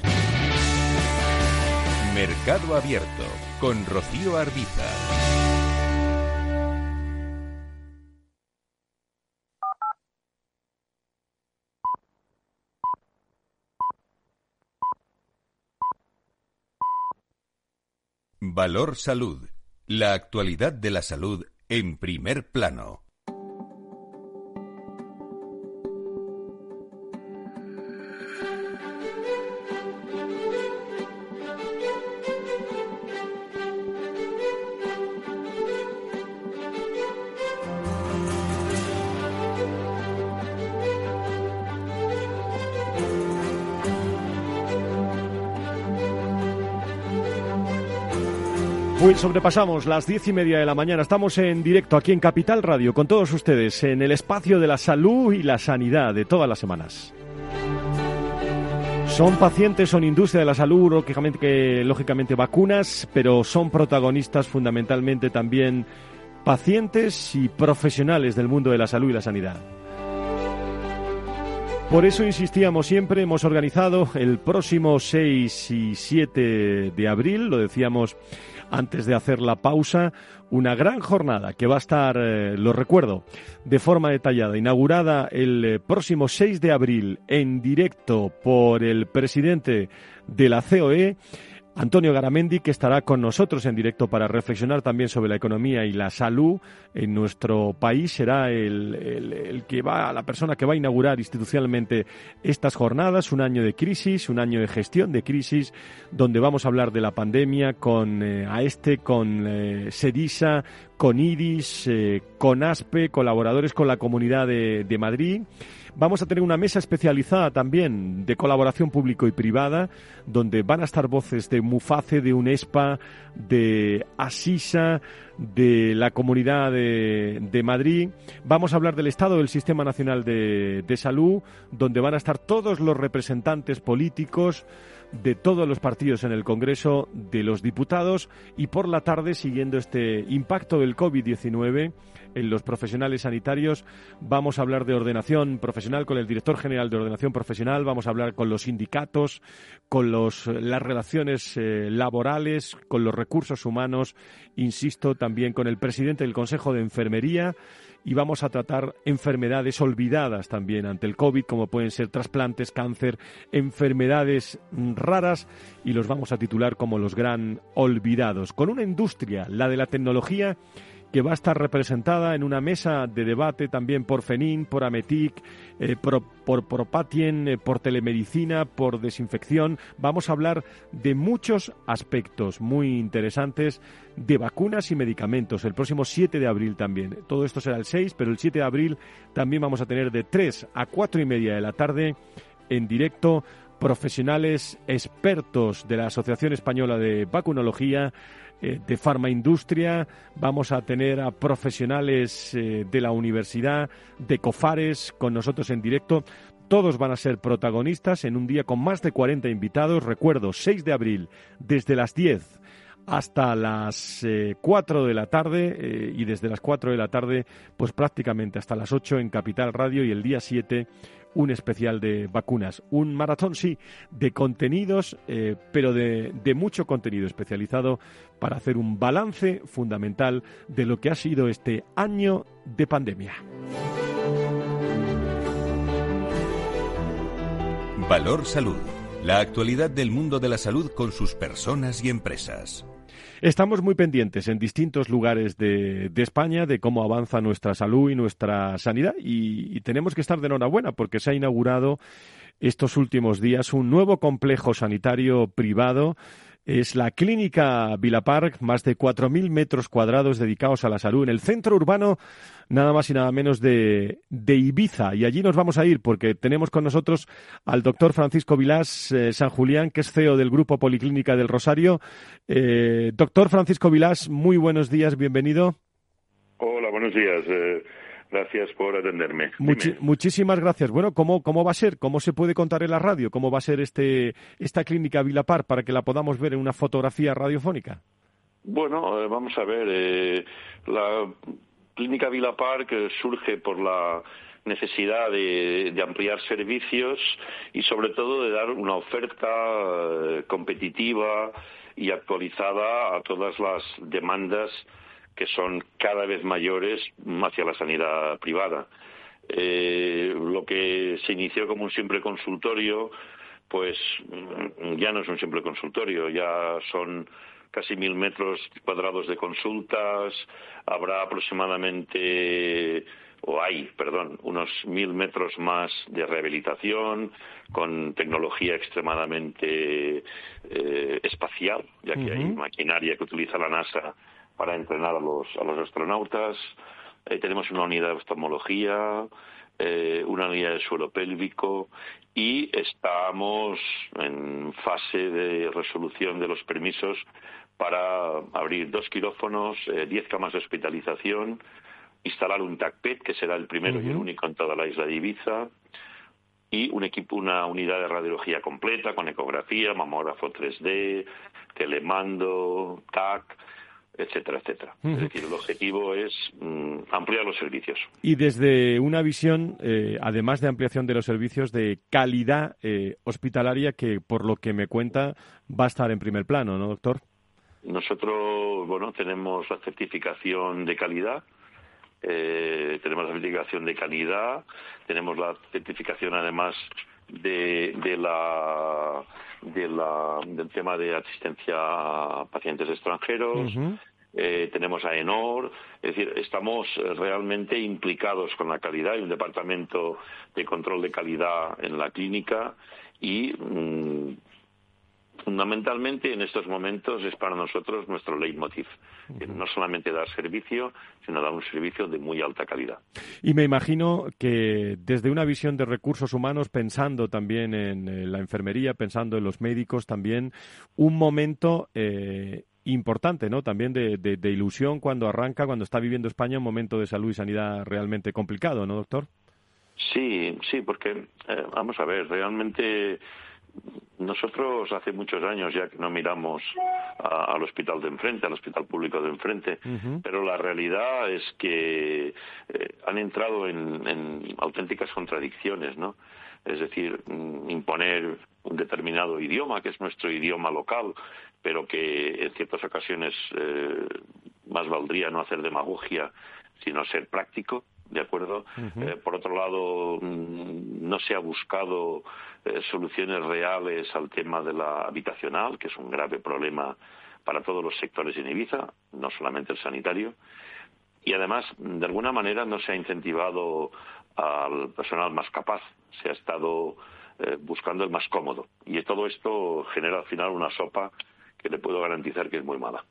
[SPEAKER 1] Mercado Abierto con Rocío Arbiza. Valor Salud. La actualidad de la salud en primer plano.
[SPEAKER 2] Sobrepasamos las diez y media de la mañana. Estamos en directo aquí en Capital Radio con todos ustedes en el espacio de la salud y la sanidad de todas las semanas. Son pacientes, son industria de la salud, lógicamente, lógicamente vacunas, pero son protagonistas fundamentalmente también pacientes y profesionales del mundo de la salud y la sanidad. Por eso insistíamos siempre, hemos organizado el próximo 6 y 7 de abril, lo decíamos antes de hacer la pausa, una gran jornada que va a estar, eh, lo recuerdo, de forma detallada, inaugurada el eh, próximo 6 de abril en directo por el presidente de la COE Antonio Garamendi, que estará con nosotros en directo para reflexionar también sobre la economía y la salud en nuestro país, será el, que va, la persona que va a inaugurar institucionalmente estas jornadas, un año de crisis, un año de gestión de crisis, donde vamos a hablar de la pandemia con eh, AESTE, con eh, SEDISA, con IRIS, eh, con ASPE, colaboradores con la Comunidad de, de Madrid. Vamos a tener una mesa especializada también de colaboración público y privada, donde van a estar voces de Muface, de UNESPA, de Asisa, de la Comunidad de, Madrid. Vamos a hablar del estado del Sistema Nacional de, de Salud, donde van a estar todos los representantes políticos de todos los partidos en el Congreso, de los diputados y por la tarde, siguiendo este impacto del COVID-19, en los profesionales sanitarios. Vamos a hablar de ordenación profesional con el director general de ordenación profesional, vamos a hablar con los sindicatos, con los, las relaciones eh, laborales, con los recursos humanos, insisto, también con el presidente del Consejo de Enfermería y vamos a tratar enfermedades olvidadas también ante el COVID, como pueden ser trasplantes, cáncer, enfermedades raras, y los vamos a titular como los gran olvidados. Con una industria, la de la tecnología, que va a estar representada en una mesa de debate también por FENIN, por AMETIC, eh, por, por Propatien, eh, por telemedicina, por desinfección. Vamos a hablar de muchos aspectos muy interesantes de vacunas y medicamentos. El próximo 7 de abril también. Todo esto será el 6, pero el 7 de abril también vamos a tener de 3 a 4 y media de la tarde en directo profesionales expertos de la Asociación Española de Vacunología eh, de farmaindustria, vamos a tener a profesionales eh, de la universidad, de COFARES, con nosotros en directo. Todos van a ser protagonistas en un día con más de 40 invitados. Recuerdo, 6 de abril, desde las 10 hasta las 4 eh, de la tarde y desde las 4 de la tarde, pues prácticamente hasta las 8 en Capital Radio y el día 7 un especial de vacunas. Un maratón, sí, de contenidos, eh, pero de, de mucho contenido especializado para hacer un balance fundamental de lo que ha sido este año de pandemia.
[SPEAKER 1] Valor Salud. La actualidad del mundo de la salud con sus personas y empresas.
[SPEAKER 2] Estamos muy pendientes en distintos lugares de, España de cómo avanza nuestra salud y nuestra sanidad y, tenemos que estar de enhorabuena porque se ha inaugurado estos últimos días un nuevo complejo sanitario privado es la Clínica Vilapark, más de 4.000 metros cuadrados dedicados a la salud en el centro urbano, nada más y nada menos de, Ibiza. Y allí nos vamos a ir porque tenemos con nosotros al doctor Francisco Vilás eh, San Julián, que es CEO del Grupo Policlínica del Rosario. Eh, doctor Francisco Vilás, muy buenos días, bienvenido.
[SPEAKER 14] Hola, buenos días. Eh, Gracias por atenderme.
[SPEAKER 2] muchísimas gracias. Bueno, ¿cómo, ¿cómo va a ser? ¿Cómo se puede contar en la radio? ¿Cómo va a ser este esta clínica Vilapar para que la podamos ver en una fotografía radiofónica?
[SPEAKER 14] Bueno, eh, vamos a ver. Eh, la clínica Vilapar que surge por la necesidad de, ampliar servicios y sobre todo de dar una oferta eh, competitiva y actualizada a todas las demandas que son cada vez mayores hacia la sanidad privada. Eh, lo que se inició como un simple consultorio, pues mm, ya no es un simple consultorio, ya son casi mil metros cuadrados de consultas, habrá aproximadamente o hay, perdón, unos mil metros más de rehabilitación con tecnología extremadamente eh, espacial, ya que hay maquinaria que utiliza la NASA para entrenar a los, a los astronautas. Eh, tenemos una unidad de oftalmología, eh, una unidad de suelo pélvico y estamos en fase de resolución de los permisos para abrir dos quirófonos, eh, diez camas de hospitalización, instalar un TACPET, que será el primero y el único en toda la isla de Ibiza, y un equipo, una unidad de radiología completa con ecografía, mamógrafo 3D, telemando, TAC, etcétera, etcétera. Es decir, el objetivo es mm, ampliar los servicios.
[SPEAKER 2] Y desde una visión, eh, además de ampliación de los servicios, de calidad eh, hospitalaria, que por lo que me cuenta va a estar en primer plano, ¿no, doctor?
[SPEAKER 14] Nosotros, bueno, tenemos la certificación de calidad. Eh, tenemos la certificación de calidad, tenemos la certificación además de, de la del tema de asistencia a pacientes extranjeros. Eh, tenemos a ENOR, es decir, estamos realmente implicados con la calidad. Hay un departamento de control de calidad en la clínica y mm, fundamentalmente en estos momentos es para nosotros nuestro leitmotiv. No solamente dar servicio, sino dar un servicio de muy alta calidad.
[SPEAKER 2] Y me imagino que desde una visión de recursos humanos, pensando también en eh, la enfermería, pensando en los médicos, también un momento eh, importante, ¿no? También de, de, ilusión cuando arranca, cuando está viviendo España un momento de salud y sanidad realmente complicado, ¿no, doctor?
[SPEAKER 14] Sí, sí, porque eh, vamos a ver, realmente nosotros hace muchos años ya que no miramos al hospital de enfrente, al hospital público de enfrente, pero la realidad es que eh, han entrado en, auténticas contradicciones, ¿no? Es decir, mm, imponer un determinado idioma, que es nuestro idioma local, pero que en ciertas ocasiones eh, más valdría no hacer demagogia, sino ser práctico, ¿de acuerdo? Eh, por otro lado, mm, no se ha buscado eh, soluciones reales al tema de la habitacional, que es un grave problema para todos los sectores en Ibiza, no solamente el sanitario. Y además, de alguna manera, no se ha incentivado al personal más capaz, se ha estado eh, buscando el más cómodo. Y todo esto genera al final una sopa que le puedo garantizar que es muy mala.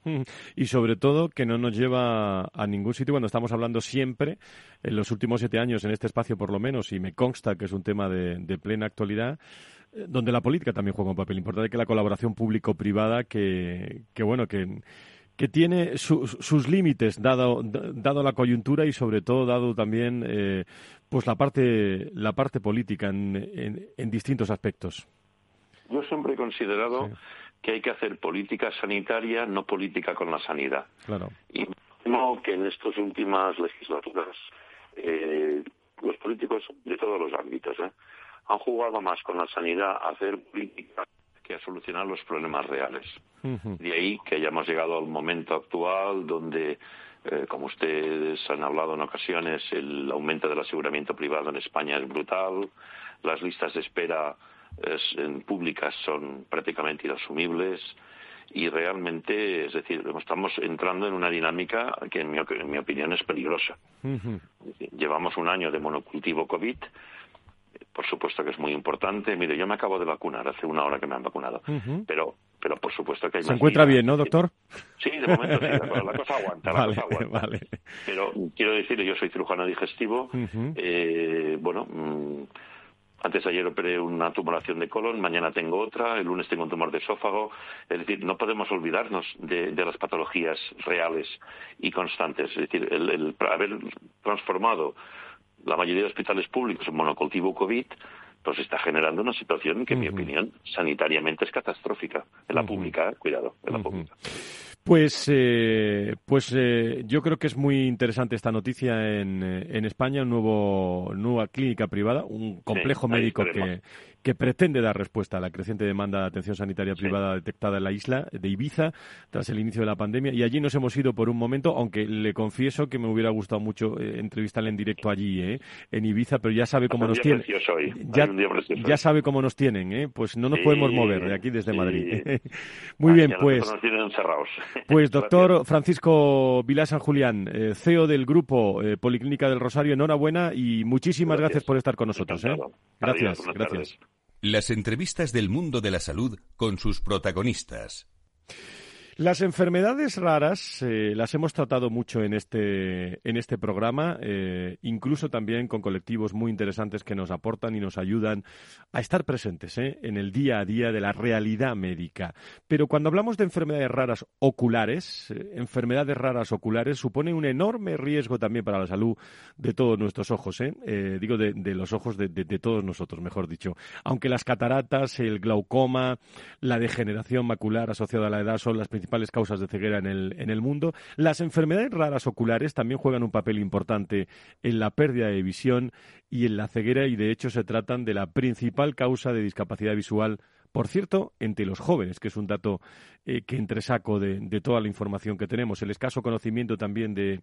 [SPEAKER 2] Y sobre todo que no nos lleva a ningún sitio cuando estamos hablando siempre, en los últimos siete años, en este espacio por lo menos, y me consta que es un tema de, plena actualidad, eh, donde la política también juega un papel importante, que la colaboración público-privada, que, que bueno, que que tiene sus límites dado dado la coyuntura y sobre todo dado también eh, pues la parte la parte política en, en, distintos aspectos.
[SPEAKER 14] Yo siempre he considerado que hay que hacer política sanitaria, no política con la sanidad.
[SPEAKER 2] Claro.
[SPEAKER 14] Y creo que en estas últimas legislaturas eh, los políticos de todos los ámbitos eh, han jugado más con la sanidad a hacer política que a solucionar los problemas reales. De ahí que hayamos llegado al momento actual donde, eh, como ustedes han hablado en ocasiones, el aumento del aseguramiento privado en España es brutal, las listas de espera en públicas son prácticamente inasumibles y realmente, es decir, estamos entrando en una dinámica que en mi, opinión es peligrosa. Llevamos un año de monocultivo COVID por supuesto que es muy importante. Mire, yo me acabo de vacunar, hace una hora que me han vacunado, pero pero por supuesto que hay
[SPEAKER 2] ¿Se encuentra bien, no, doctor?
[SPEAKER 14] Sí, de momento sí, la, cosa aguanta, la cosa aguanta. Pero quiero decirle, yo soy cirujano digestivo, eh, bueno, mm, antes de ayer operé una tumoración de colon, mañana tengo otra, el lunes tengo un tumor de esófago. Es decir, no podemos olvidarnos de, las patologías reales y constantes. Es decir, el haber transformado la mayoría de hospitales públicos en monocultivo COVID, pues está generando una situación que, en mi opinión, sanitariamente es catastrófica. En la pública, cuidado, en la pública.
[SPEAKER 2] Pues, eh, pues eh, yo creo que es muy interesante esta noticia en, eh, en España, una nueva clínica privada, un complejo médico que, que pretende dar respuesta a la creciente demanda de atención sanitaria privada detectada en la isla de Ibiza tras el inicio de la pandemia. Y allí nos hemos ido por un momento, aunque le confieso que me hubiera gustado mucho eh, entrevistarle en directo allí, eh, en Ibiza, pero ya sabe cómo nos tienen. Ya, sabe cómo nos tienen, ¿eh? pues no nos podemos mover de aquí desde Madrid. Muy bien, pues. Pues doctor Francisco Vilá San Julián, eh, CEO del grupo Policlínica del Rosario, enhorabuena y muchísimas gracias, por estar con nosotros. Gracias, gracias.
[SPEAKER 1] Las entrevistas del mundo de la salud con sus protagonistas.
[SPEAKER 2] Las enfermedades raras eh, las hemos tratado mucho en este, en este programa, eh, incluso también con colectivos muy interesantes que nos aportan y nos ayudan a estar presentes eh, en el día a día de la realidad médica. Pero cuando hablamos de enfermedades raras oculares, enfermedades raras oculares supone un enorme riesgo también para la salud de todos nuestros ojos, digo de, los ojos de, de todos nosotros, mejor dicho. Aunque las cataratas, el glaucoma, la degeneración macular asociada a la edad son las principales principales causas de ceguera en el, en el mundo. Las enfermedades raras oculares también juegan un papel importante en la pérdida de visión y en la ceguera y de hecho se tratan de la principal causa de discapacidad visual por cierto, entre los jóvenes, que es un dato eh, que entresaco de, de, toda la información que tenemos. El escaso conocimiento también de,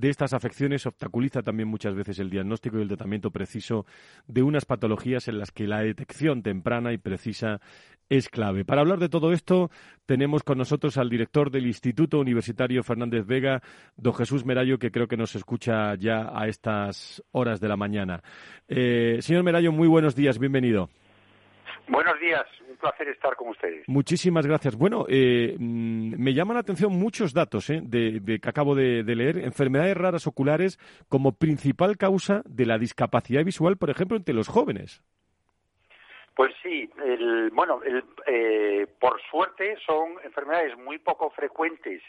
[SPEAKER 2] estas afecciones obstaculiza también muchas veces el diagnóstico y el tratamiento preciso de unas patologías en las que la detección temprana y precisa es clave. Para hablar de todo esto, tenemos con nosotros al director del Instituto Universitario Fernández Vega, don Jesús Merayo, que creo que nos escucha ya a estas horas de la mañana. Eh, señor Merayo, muy buenos días, bienvenido.
[SPEAKER 15] Buenos días, un placer estar con ustedes.
[SPEAKER 2] Muchísimas gracias. Bueno, eh, mm, me llaman la atención muchos datos eh, de, que acabo de, leer. Enfermedades raras oculares como principal causa de la discapacidad visual, por ejemplo, entre los jóvenes.
[SPEAKER 15] Pues sí, el, bueno, el, eh, por suerte son enfermedades muy poco frecuentes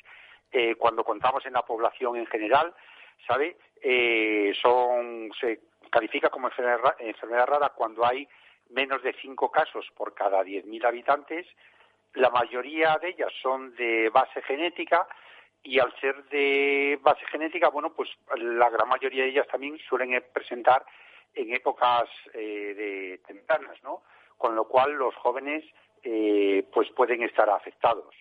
[SPEAKER 15] eh, cuando contamos en la población en general, ¿sabe? Eh, son, se califica como enfermedad, enfermedad rara cuando hay menos de cinco casos por cada 10.000 habitantes. La mayoría de ellas son de base genética y al ser de base genética, bueno, pues la gran mayoría de ellas también suelen presentar en épocas de tempranas, ¿no? con lo cual los jóvenes eh, pues pueden estar afectados.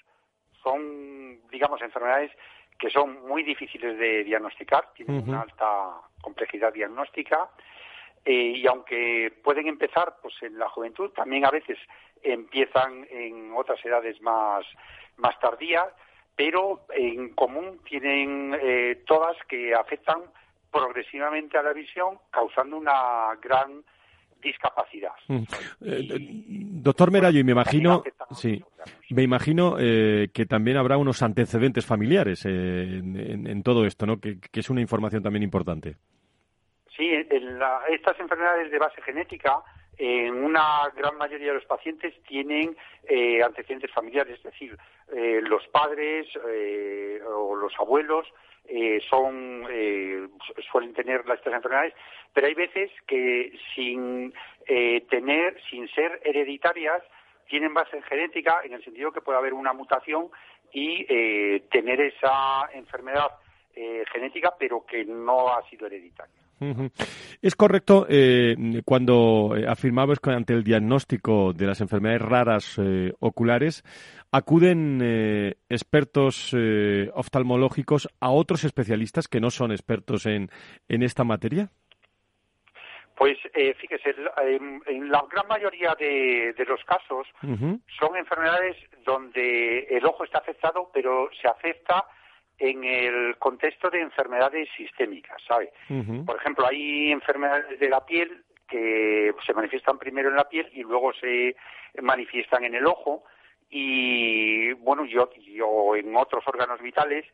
[SPEAKER 15] Son, digamos, enfermedades que son muy difíciles de diagnosticar, tienen una alta complejidad diagnóstica eh, y aunque pueden empezar pues en la juventud, también a veces empiezan en otras edades más, más tardías, pero en común tienen eh, todas que afectan progresivamente a la visión, causando una gran discapacidad. Mm.
[SPEAKER 2] Eh, doctor Merayo, y me imagino, sí, me imagino eh, que también habrá unos antecedentes familiares eh, en, todo esto, ¿no? Que, es una información también importante.
[SPEAKER 15] Sí, estas enfermedades de base genética, en una gran mayoría de los pacientes tienen antecedentes familiares, es decir, los padres o los abuelos eh, son eh, suelen tener estas enfermedades, pero hay veces que sin eh, tener, sin ser hereditarias, tienen base genética en el sentido que puede haber una mutación y tener esa enfermedad genética, pero que no ha sido hereditaria.
[SPEAKER 2] Es correcto cuando afirmabas que ante el diagnóstico de las enfermedades raras oculares acuden eh, expertos eh, oftalmológicos a otros especialistas que no son expertos en, en esta materia?
[SPEAKER 15] Pues eh, fíjese, en, la gran mayoría de, los casos son enfermedades donde el ojo está afectado, pero se afecta en el contexto de enfermedades sistémicas, ¿sabe? Por ejemplo, hay enfermedades de la piel que se manifiestan primero en la piel y luego se manifiestan en el ojo y bueno yo, yo en otros órganos vitales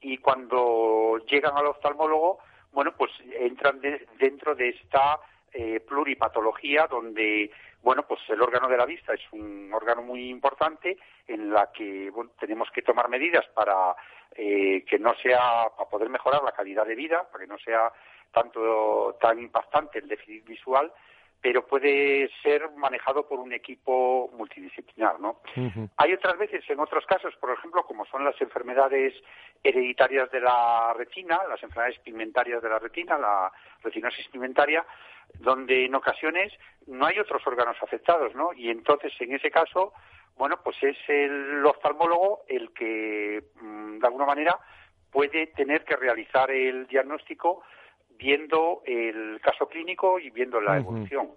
[SPEAKER 15] y cuando llegan al oftalmólogo bueno pues entran dentro de esta eh, pluripatología donde bueno pues el órgano de la vista es un órgano muy importante en la que tenemos que tomar medidas para eh, que no sea para poder mejorar la calidad de vida para que no sea tanto tan impactante el déficit visual pero puede ser manejado por un equipo multidisciplinar, ¿no? Hay otras veces, en otros casos, por ejemplo, como son las enfermedades hereditarias de la retina, las enfermedades pigmentarias de la retina, la retinosis pigmentaria, donde en ocasiones no hay otros órganos afectados, ¿no? Y entonces, en ese caso, bueno, pues es el oftalmólogo el que, mm, de alguna manera, puede tener que realizar el diagnóstico viendo el caso clínico y viendo la evolución.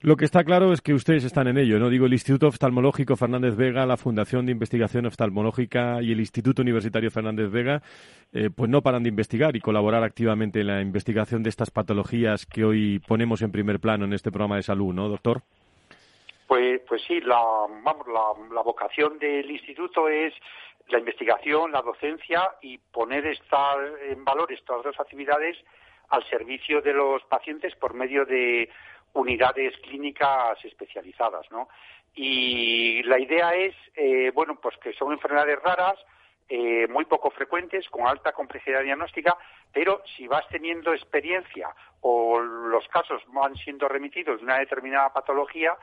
[SPEAKER 2] Lo que está claro es que ustedes están en ello, ¿no? Digo, el Instituto Oftalmológico Fernández Vega, la Fundación de Investigación Oftalmológica y el Instituto Universitario Fernández Vega, eh, pues no paran de investigar y colaborar activamente en la investigación de estas patologías que hoy ponemos en primer plano en este programa de salud, ¿no, doctor?
[SPEAKER 15] Pues, pues sí, la, vamos, la vocación del instituto es la investigación, la docencia y poner esta, en valor estas dos actividades al servicio de los pacientes por medio de unidades clínicas especializadas, ¿no? Y la idea es, eh, bueno, pues que son enfermedades raras, eh, muy poco frecuentes, con alta complejidad diagnóstica, pero si vas teniendo experiencia o los casos van siendo remitidos de una determinada patología,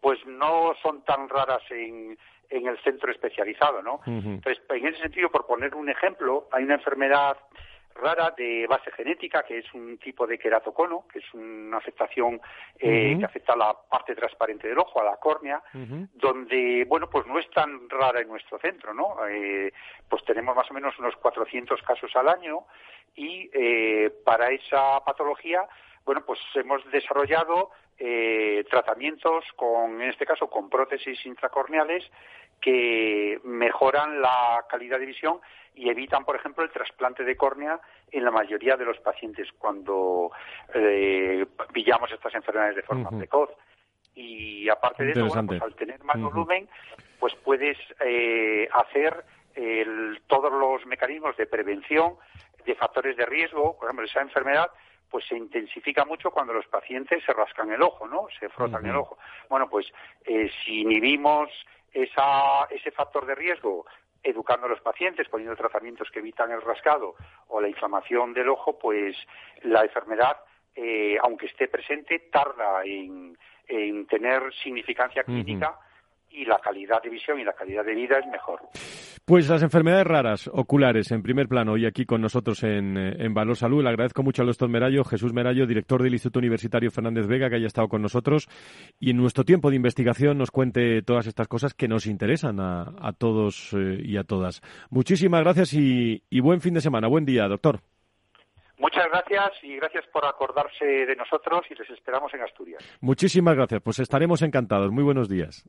[SPEAKER 15] pues no son tan raras en, en el centro especializado, ¿no? Entonces, en ese sentido, por poner un ejemplo, hay una enfermedad rara de base genética, que es un tipo de queratocono, que es una afectación eh, que afecta a la parte transparente del ojo, a la córnea, donde, bueno, pues no es tan rara en nuestro centro, ¿no? Eh, pues tenemos más o menos unos 400 casos al año y eh, para esa patología, bueno, pues hemos desarrollado eh, tratamientos con, en este caso, con prótesis intracorneales que mejoran la calidad de visión y evitan, por ejemplo, el trasplante de córnea en la mayoría de los pacientes cuando eh, pillamos estas enfermedades de forma precoz. Y aparte de eso, pues al tener más volumen, pues puedes eh, hacer todos los mecanismos de prevención de factores de riesgo, por ejemplo, esa enfermedad pues se intensifica mucho cuando los pacientes se rascan el ojo, ¿no? Se frotan el ojo. Bueno, pues eh, si inhibimos esa, ese factor de riesgo educando a los pacientes, poniendo tratamientos que evitan el rascado o la inflamación del ojo, pues la enfermedad, eh, aunque esté presente, tarda en, tener significancia clínica y la calidad de visión y la calidad de vida es mejor.
[SPEAKER 2] Pues las enfermedades raras, oculares, en primer plano, hoy aquí con nosotros en, en Valor Salud. Le agradezco mucho al doctor Merayo, Jesús Merayo, director del Instituto Universitario Fernández Vega, que haya estado con nosotros y en nuestro tiempo de investigación nos cuente todas estas cosas que nos interesan a, todos eh, y a todas. Muchísimas gracias y, y buen fin de semana. Buen día, doctor.
[SPEAKER 15] Muchas gracias y gracias por acordarse de nosotros y les esperamos en Asturias.
[SPEAKER 2] Muchísimas gracias. Pues estaremos encantados. Muy buenos días.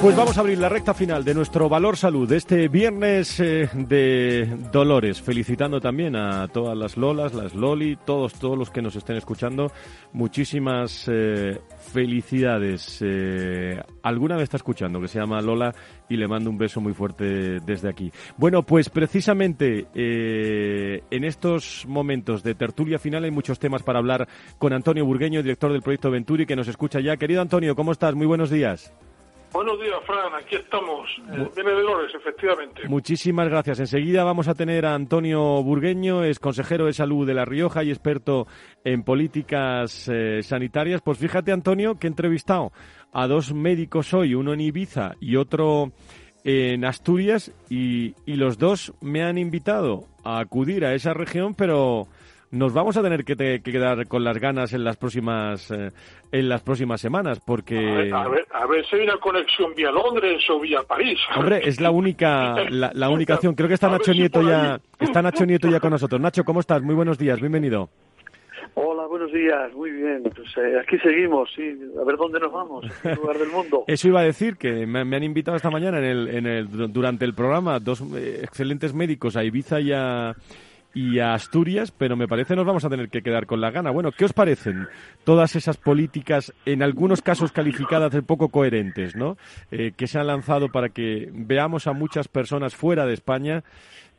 [SPEAKER 2] Pues vamos a abrir la recta final de nuestro Valor Salud este viernes eh, de Dolores, felicitando también a todas las Lolas, las Loli, todos, todos los que nos estén escuchando. Muchísimas eh, felicidades. Eh, alguna vez está escuchando que se llama Lola y le mando un beso muy fuerte desde aquí. Bueno, pues precisamente en estos momentos de tertulia final hay muchos temas para hablar con Antonio Burgueño, director del proyecto Venturi, que nos escucha ya. Querido Antonio, ¿cómo estás? Muy buenos días.
[SPEAKER 16] Buenos días, Fran. Aquí estamos. Eh, viene de Lores, efectivamente.
[SPEAKER 2] Muchísimas gracias. Enseguida vamos a tener a Antonio Burgueño, es consejero de salud de La Rioja y experto en políticas eh, sanitarias. Pues fíjate, Antonio, que he entrevistado a dos médicos hoy, uno en Ibiza y otro en Asturias, y, y los dos me han invitado a acudir a esa región, pero nos vamos a tener que, quedar con las ganas en las próximas eh, en las próximas semanas porque
[SPEAKER 16] a ver, a ver, si hay una conexión vía Londres o vía París
[SPEAKER 2] hombre es la única la, única opción creo que está Nacho Nieto ya está Nacho Nieto ya con nosotros Nacho cómo estás muy buenos días bienvenido
[SPEAKER 17] Hola, buenos días, muy bien. Pues eh, aquí seguimos, sí. A ver dónde nos vamos, en qué lugar del mundo.
[SPEAKER 2] Eso iba a decir, que me, han invitado esta mañana en el, en el, durante el programa dos eh, excelentes médicos a Ibiza y a, y a Asturias, pero me parece nos vamos a tener que quedar con la gana. Bueno, ¿qué os parecen todas esas políticas, en algunos casos calificadas de poco coherentes, ¿no? Eh, que se han lanzado para que veamos a muchas personas fuera de España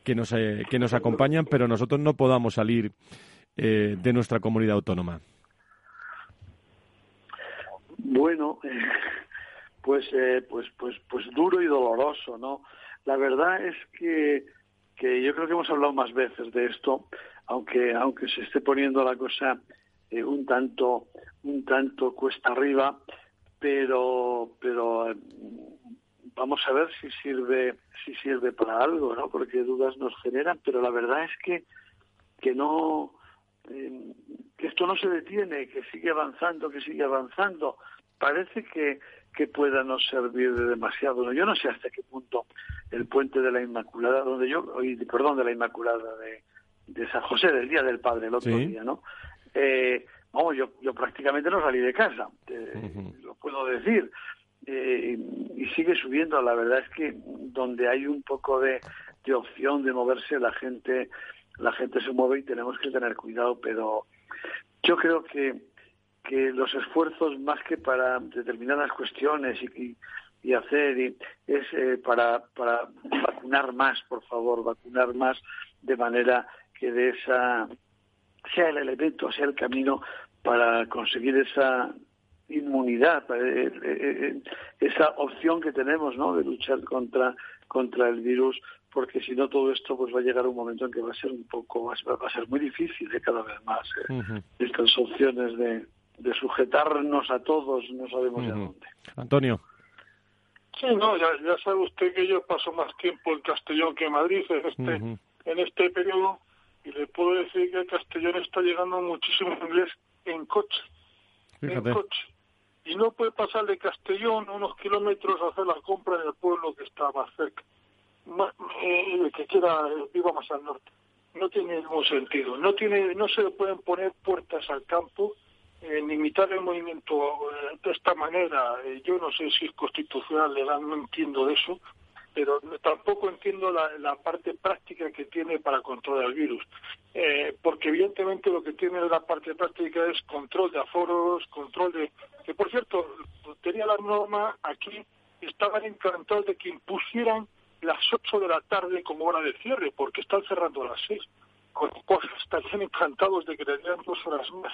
[SPEAKER 2] que nos, eh, que nos acompañan, pero nosotros no podamos salir eh, de nuestra comunidad autónoma.
[SPEAKER 17] Bueno, pues, pues, pues, pues duro y doloroso, ¿no? La verdad es que que yo creo que hemos hablado más veces de esto, aunque aunque se esté poniendo la cosa eh, un tanto un tanto cuesta arriba, pero pero eh, vamos a ver si sirve si sirve para algo, ¿no? Porque dudas nos generan, pero la verdad es que que no eh, que esto no se detiene, que sigue avanzando, que sigue avanzando. Parece que que pueda no servir de demasiado. Yo no sé hasta qué punto el puente de la Inmaculada, donde yo, perdón, de la Inmaculada de, de San José, del Día del Padre, el otro día, ¿no? Eh, vamos, yo, yo prácticamente no salí de casa, lo puedo decir. Eh, y sigue subiendo. La verdad es que donde hay un poco de, de opción de moverse, la gente, la gente se mueve y tenemos que tener cuidado. Pero yo creo que que los esfuerzos más que para determinadas cuestiones y, y hacer es eh, para, para vacunar más, por favor, vacunar más de manera que de esa sea el elemento, sea el camino para conseguir esa inmunidad, eh, eh, esa opción que tenemos, ¿no? De luchar contra contra el virus, porque si no todo esto pues va a llegar un momento en que va a ser un poco, va a ser muy difícil de cada vez más estas opciones de, de sujetarnos a todos, no sabemos de dónde.
[SPEAKER 2] Antonio.
[SPEAKER 16] Sí, no, ya, ya, sabe usted que yo paso más tiempo en Castellón que en Madrid en este, en este periodo y le puedo decir que a Castellón está llegando muchísimo inglés en coche. En coche. Y no puede pasar de Castellón unos kilómetros a hacer la compra en el pueblo que está más cerca. Eh, que quiera, viva más al norte. No tiene ningún sentido. No, tiene, no se le pueden poner puertas al campo en limitar el movimiento eh, de esta manera, eh, yo no sé si es constitucional, legal, no entiendo de eso, pero tampoco entiendo la, parte práctica que tiene para controlar el virus. Eh, porque evidentemente lo que tiene la parte práctica es control de aforos, control de... Que por cierto, tenía la norma aquí, estaban encantados de que impusieran las 8 de la tarde como hora de cierre, porque están cerrando a las 6 con estarían encantados de que le dieran dos horas más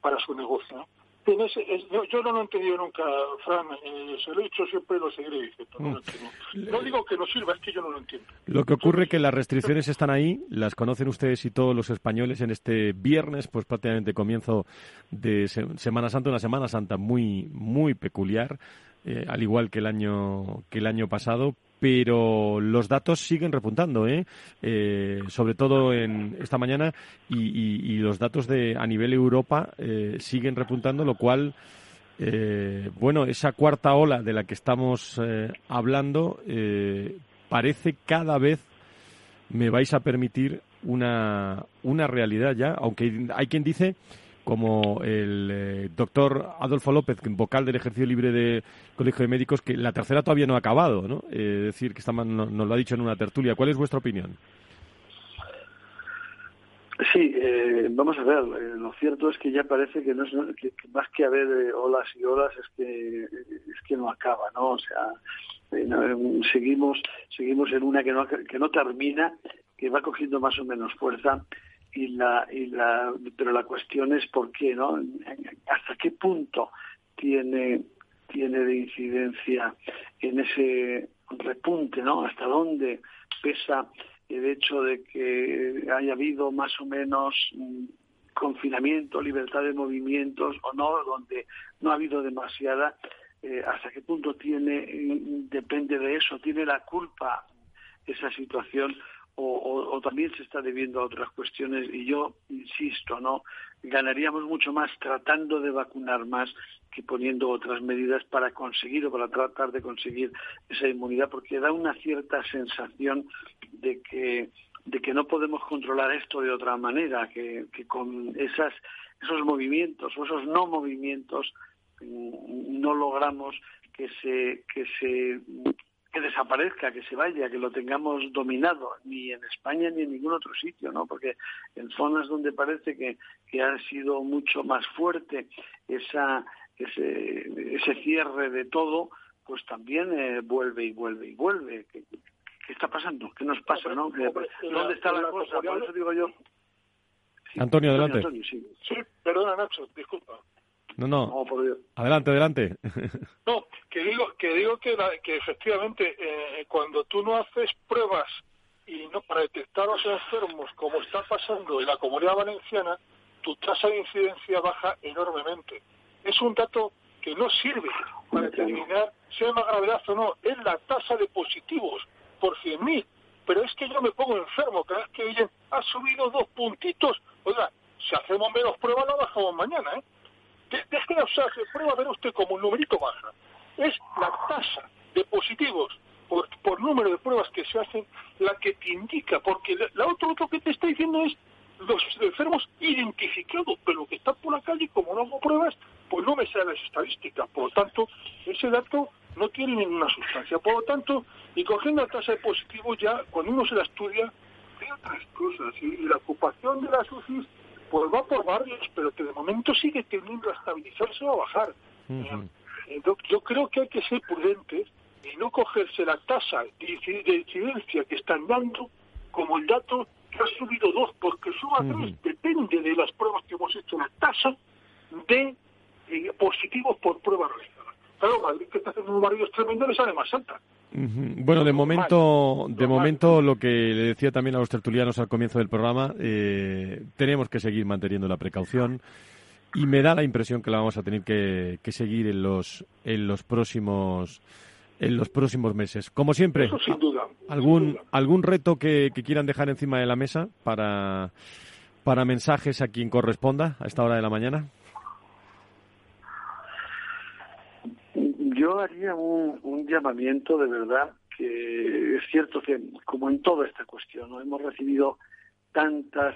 [SPEAKER 16] para su negocio. yo, no lo he entendido nunca, Fran, eh, se lo he dicho siempre y lo seguiré diciendo. No, digo que no sirva, es que yo no lo entiendo.
[SPEAKER 2] Lo que ocurre es que las restricciones están ahí, las conocen ustedes y todos los españoles en este viernes, pues prácticamente comienzo de Semana Santa, una Semana Santa muy, muy peculiar. Eh, al igual que el año que el año pasado, pero los datos siguen repuntando, ¿eh? ¿eh? sobre todo en esta mañana, y, los datos de a nivel Europa eh, siguen repuntando, lo cual, eh, bueno, esa cuarta ola de la que estamos hablando parece cada vez, me vais a permitir, una, una realidad ya, aunque hay quien dice como el eh, doctor Adolfo López, vocal del Ejercicio Libre de Colegio de Médicos, que la tercera todavía no ha acabado, ¿no? Eh, es decir, que está, nos lo ha dicho en una tertulia. ¿Cuál es vuestra opinión?
[SPEAKER 17] Sí, eh, vamos a ver, lo cierto es que ya parece que, no es, que, más que haber olas y olas es que, es que no acaba, ¿no? O sea, seguimos, seguimos en una que no, que no termina, que va cogiendo más o menos fuerza y la, y la, pero la cuestión es por qué, ¿no? ¿Hasta qué punto tiene, tiene de incidencia en ese repunte, ¿no? ¿Hasta dónde pesa el hecho de que haya habido más o menos mm, confinamiento, libertad de movimientos o no, donde no ha habido demasiada, eh, hasta qué punto tiene, mm, depende de eso, tiene la culpa esa situación o, también se está debiendo a otras cuestiones y yo insisto, ¿no? Ganaríamos mucho más tratando de vacunar más que poniendo otras medidas para conseguir o para tratar de conseguir esa inmunidad porque da una cierta sensación de que de que no podemos controlar esto de otra manera, que, que con esas, esos movimientos o esos no movimientos mm, no logramos que se, que se que desaparezca, que se vaya, que lo tengamos dominado, ni en España ni en ningún otro sitio, ¿no? Porque en zonas donde parece que, que ha sido mucho más fuerte esa, ese, ese cierre de todo, pues también eh, vuelve y vuelve y vuelve. ¿Qué, está pasando? ¿Qué nos pasa, no? ¿Dónde está la, cosa? Por eso digo yo...
[SPEAKER 2] Antonio, adelante.
[SPEAKER 16] sí. sí, perdona Nacho, disculpa.
[SPEAKER 2] No, no. adelante, adelante.
[SPEAKER 16] no, que digo que digo que, que efectivamente eh, cuando tú no haces pruebas y no para detectar a los enfermos como está pasando en la comunidad valenciana, tu tasa de incidencia baja enormemente. Es un dato que no sirve para determinar si hay más gravedad o no, es la tasa de positivos por 100.000. Pero es que yo me pongo enfermo cada vez que oyen, ha subido dos puntitos. Oiga, si hacemos menos pruebas, no bajamos mañana, ¿eh? Deje de usarse prueba, ver usted como un numerito baja. Es la tasa de positivos por, número de pruebas que se hacen la que te indica, porque la, otro, otro que te está diciendo es los enfermos identificados, pero que está por la calle, como no hago pruebas, pues no me salen las estadísticas. Por lo tanto, ese dato no tiene ninguna sustancia. Por lo tanto, y cogiendo la tasa de positivos ya, cuando uno se la estudia, hay otras cosas. Y, la ocupación de las UCIs pues va por barrios, pero que de momento sigue teniendo a estabilizarse o a bajar. Eh, yo creo que hay que ser prudentes y no cogerse la tasa de incidencia que están dando como el dato que ha subido dos, porque suba tres depende de las pruebas que hemos hecho, la tasa de eh, positivos por pruebas realizadas. Claro, Madrid que está haciendo un barrio tremendo le sale más alta.
[SPEAKER 2] Bueno, de momento, de momento lo que le decía también a los tertulianos al comienzo del programa, eh, tenemos que seguir manteniendo la precaución y me da la impresión que la vamos a tener que, seguir en los en los próximos en los próximos meses. Como siempre, algún algún reto que, quieran dejar encima de la mesa para para mensajes a quien corresponda a esta hora de la mañana.
[SPEAKER 17] Yo haría un, llamamiento de verdad que es cierto que, como en toda esta cuestión, hemos recibido tantas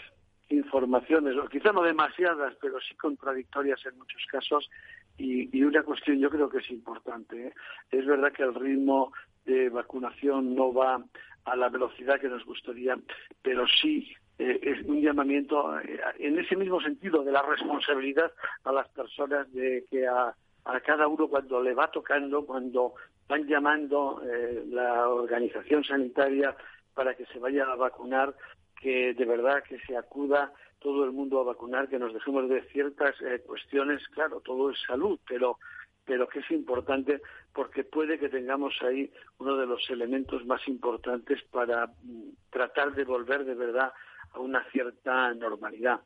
[SPEAKER 17] informaciones, o quizá no demasiadas, pero sí contradictorias en muchos casos, y, una cuestión yo creo que es importante. ¿eh? Es verdad que el ritmo de vacunación no va a la velocidad que nos gustaría, pero sí eh, es un llamamiento eh, en ese mismo sentido de la responsabilidad a las personas de que a a cada uno cuando le va tocando, cuando van llamando eh, la organización sanitaria para que se vaya a vacunar, que de verdad que se acuda todo el mundo a vacunar, que nos dejemos de ciertas eh, cuestiones, claro, todo es salud, pero pero que es importante porque puede que tengamos ahí uno de los elementos más importantes para mm, tratar de volver de verdad a una cierta normalidad.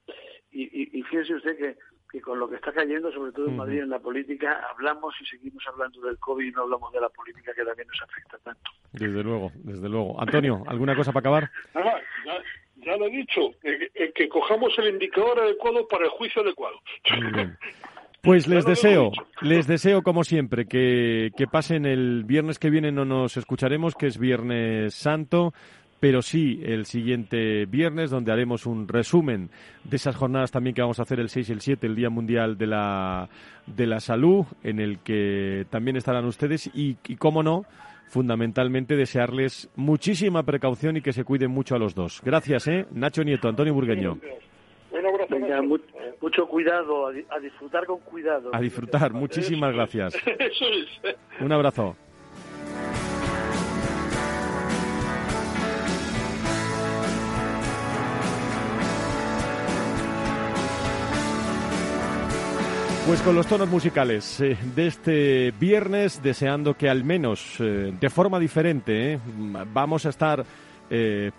[SPEAKER 17] Y, y, y fíjese usted que que con lo que está cayendo, sobre todo en Madrid, en la política, hablamos y seguimos hablando del COVID y no hablamos de la política que también nos afecta tanto.
[SPEAKER 2] Desde luego, desde luego. Antonio, ¿alguna cosa para acabar?
[SPEAKER 16] Nada, ya, lo he dicho, que, cojamos el indicador adecuado para el juicio adecuado.
[SPEAKER 2] Pues les deseo, les deseo como siempre que, que pasen el viernes que viene, no nos escucharemos, que es Viernes Santo pero sí el siguiente viernes, donde haremos un resumen de esas jornadas también que vamos a hacer el 6 y el 7, el Día Mundial de la, de la Salud, en el que también estarán ustedes y, y cómo no, fundamentalmente desearles muchísima precaución y que se cuiden mucho a los dos. Gracias, ¿eh? Nacho Nieto, Antonio Burgueño.
[SPEAKER 17] mucho, cuidado, a, disfrutar con cuidado.
[SPEAKER 2] A disfrutar, muchísimas gracias. Un abrazo. Pues con los tonos musicales eh, de este viernes, deseando que al menos eh, de forma diferente eh, vamos a estar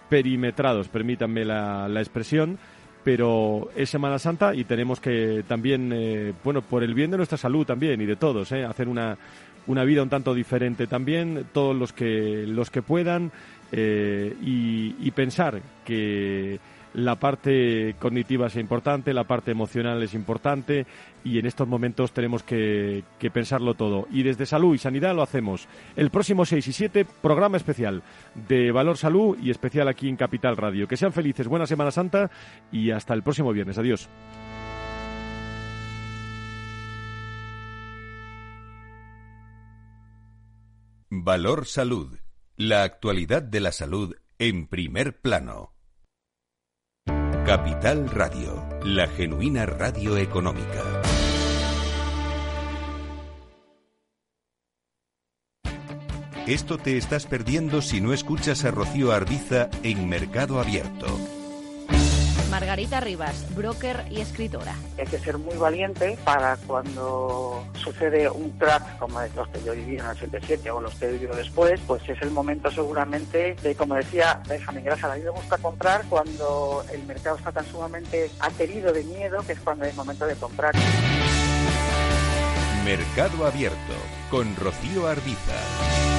[SPEAKER 2] perimetrados, permítanme la, expresión, pero es Semana Santa y tenemos que también, bueno, por el bien de nuestra salud también y de todos, hacer una, una vida un tanto diferente también, todos los que, los que puedan y, pensar que la parte cognitiva es importante, la parte emocional es importante y en estos momentos tenemos que, pensarlo todo. Y desde Salud y Sanidad lo hacemos. El próximo 6 y 7, programa especial de Valor Salud y especial aquí en Capital Radio. Que sean felices, buena Semana Santa y hasta el próximo viernes. Adiós.
[SPEAKER 1] Valor Salud. La actualidad de la salud en primer plano. Capital Radio, la genuina radio económica. Esto te estás perdiendo si no escuchas a Rocío Arbiza en Mercado Abierto.
[SPEAKER 12] Margarita Rivas, broker y escritora.
[SPEAKER 13] Hay que ser muy valiente para cuando sucede un crack como los que yo viví en el 87 o los que he vivido después, pues es el momento seguramente de, como decía Benjamin Graham, a mí me gusta comprar cuando el mercado está tan sumamente aterido de miedo que es cuando es momento de comprar.
[SPEAKER 1] Mercado Abierto con Rocío Arbiza.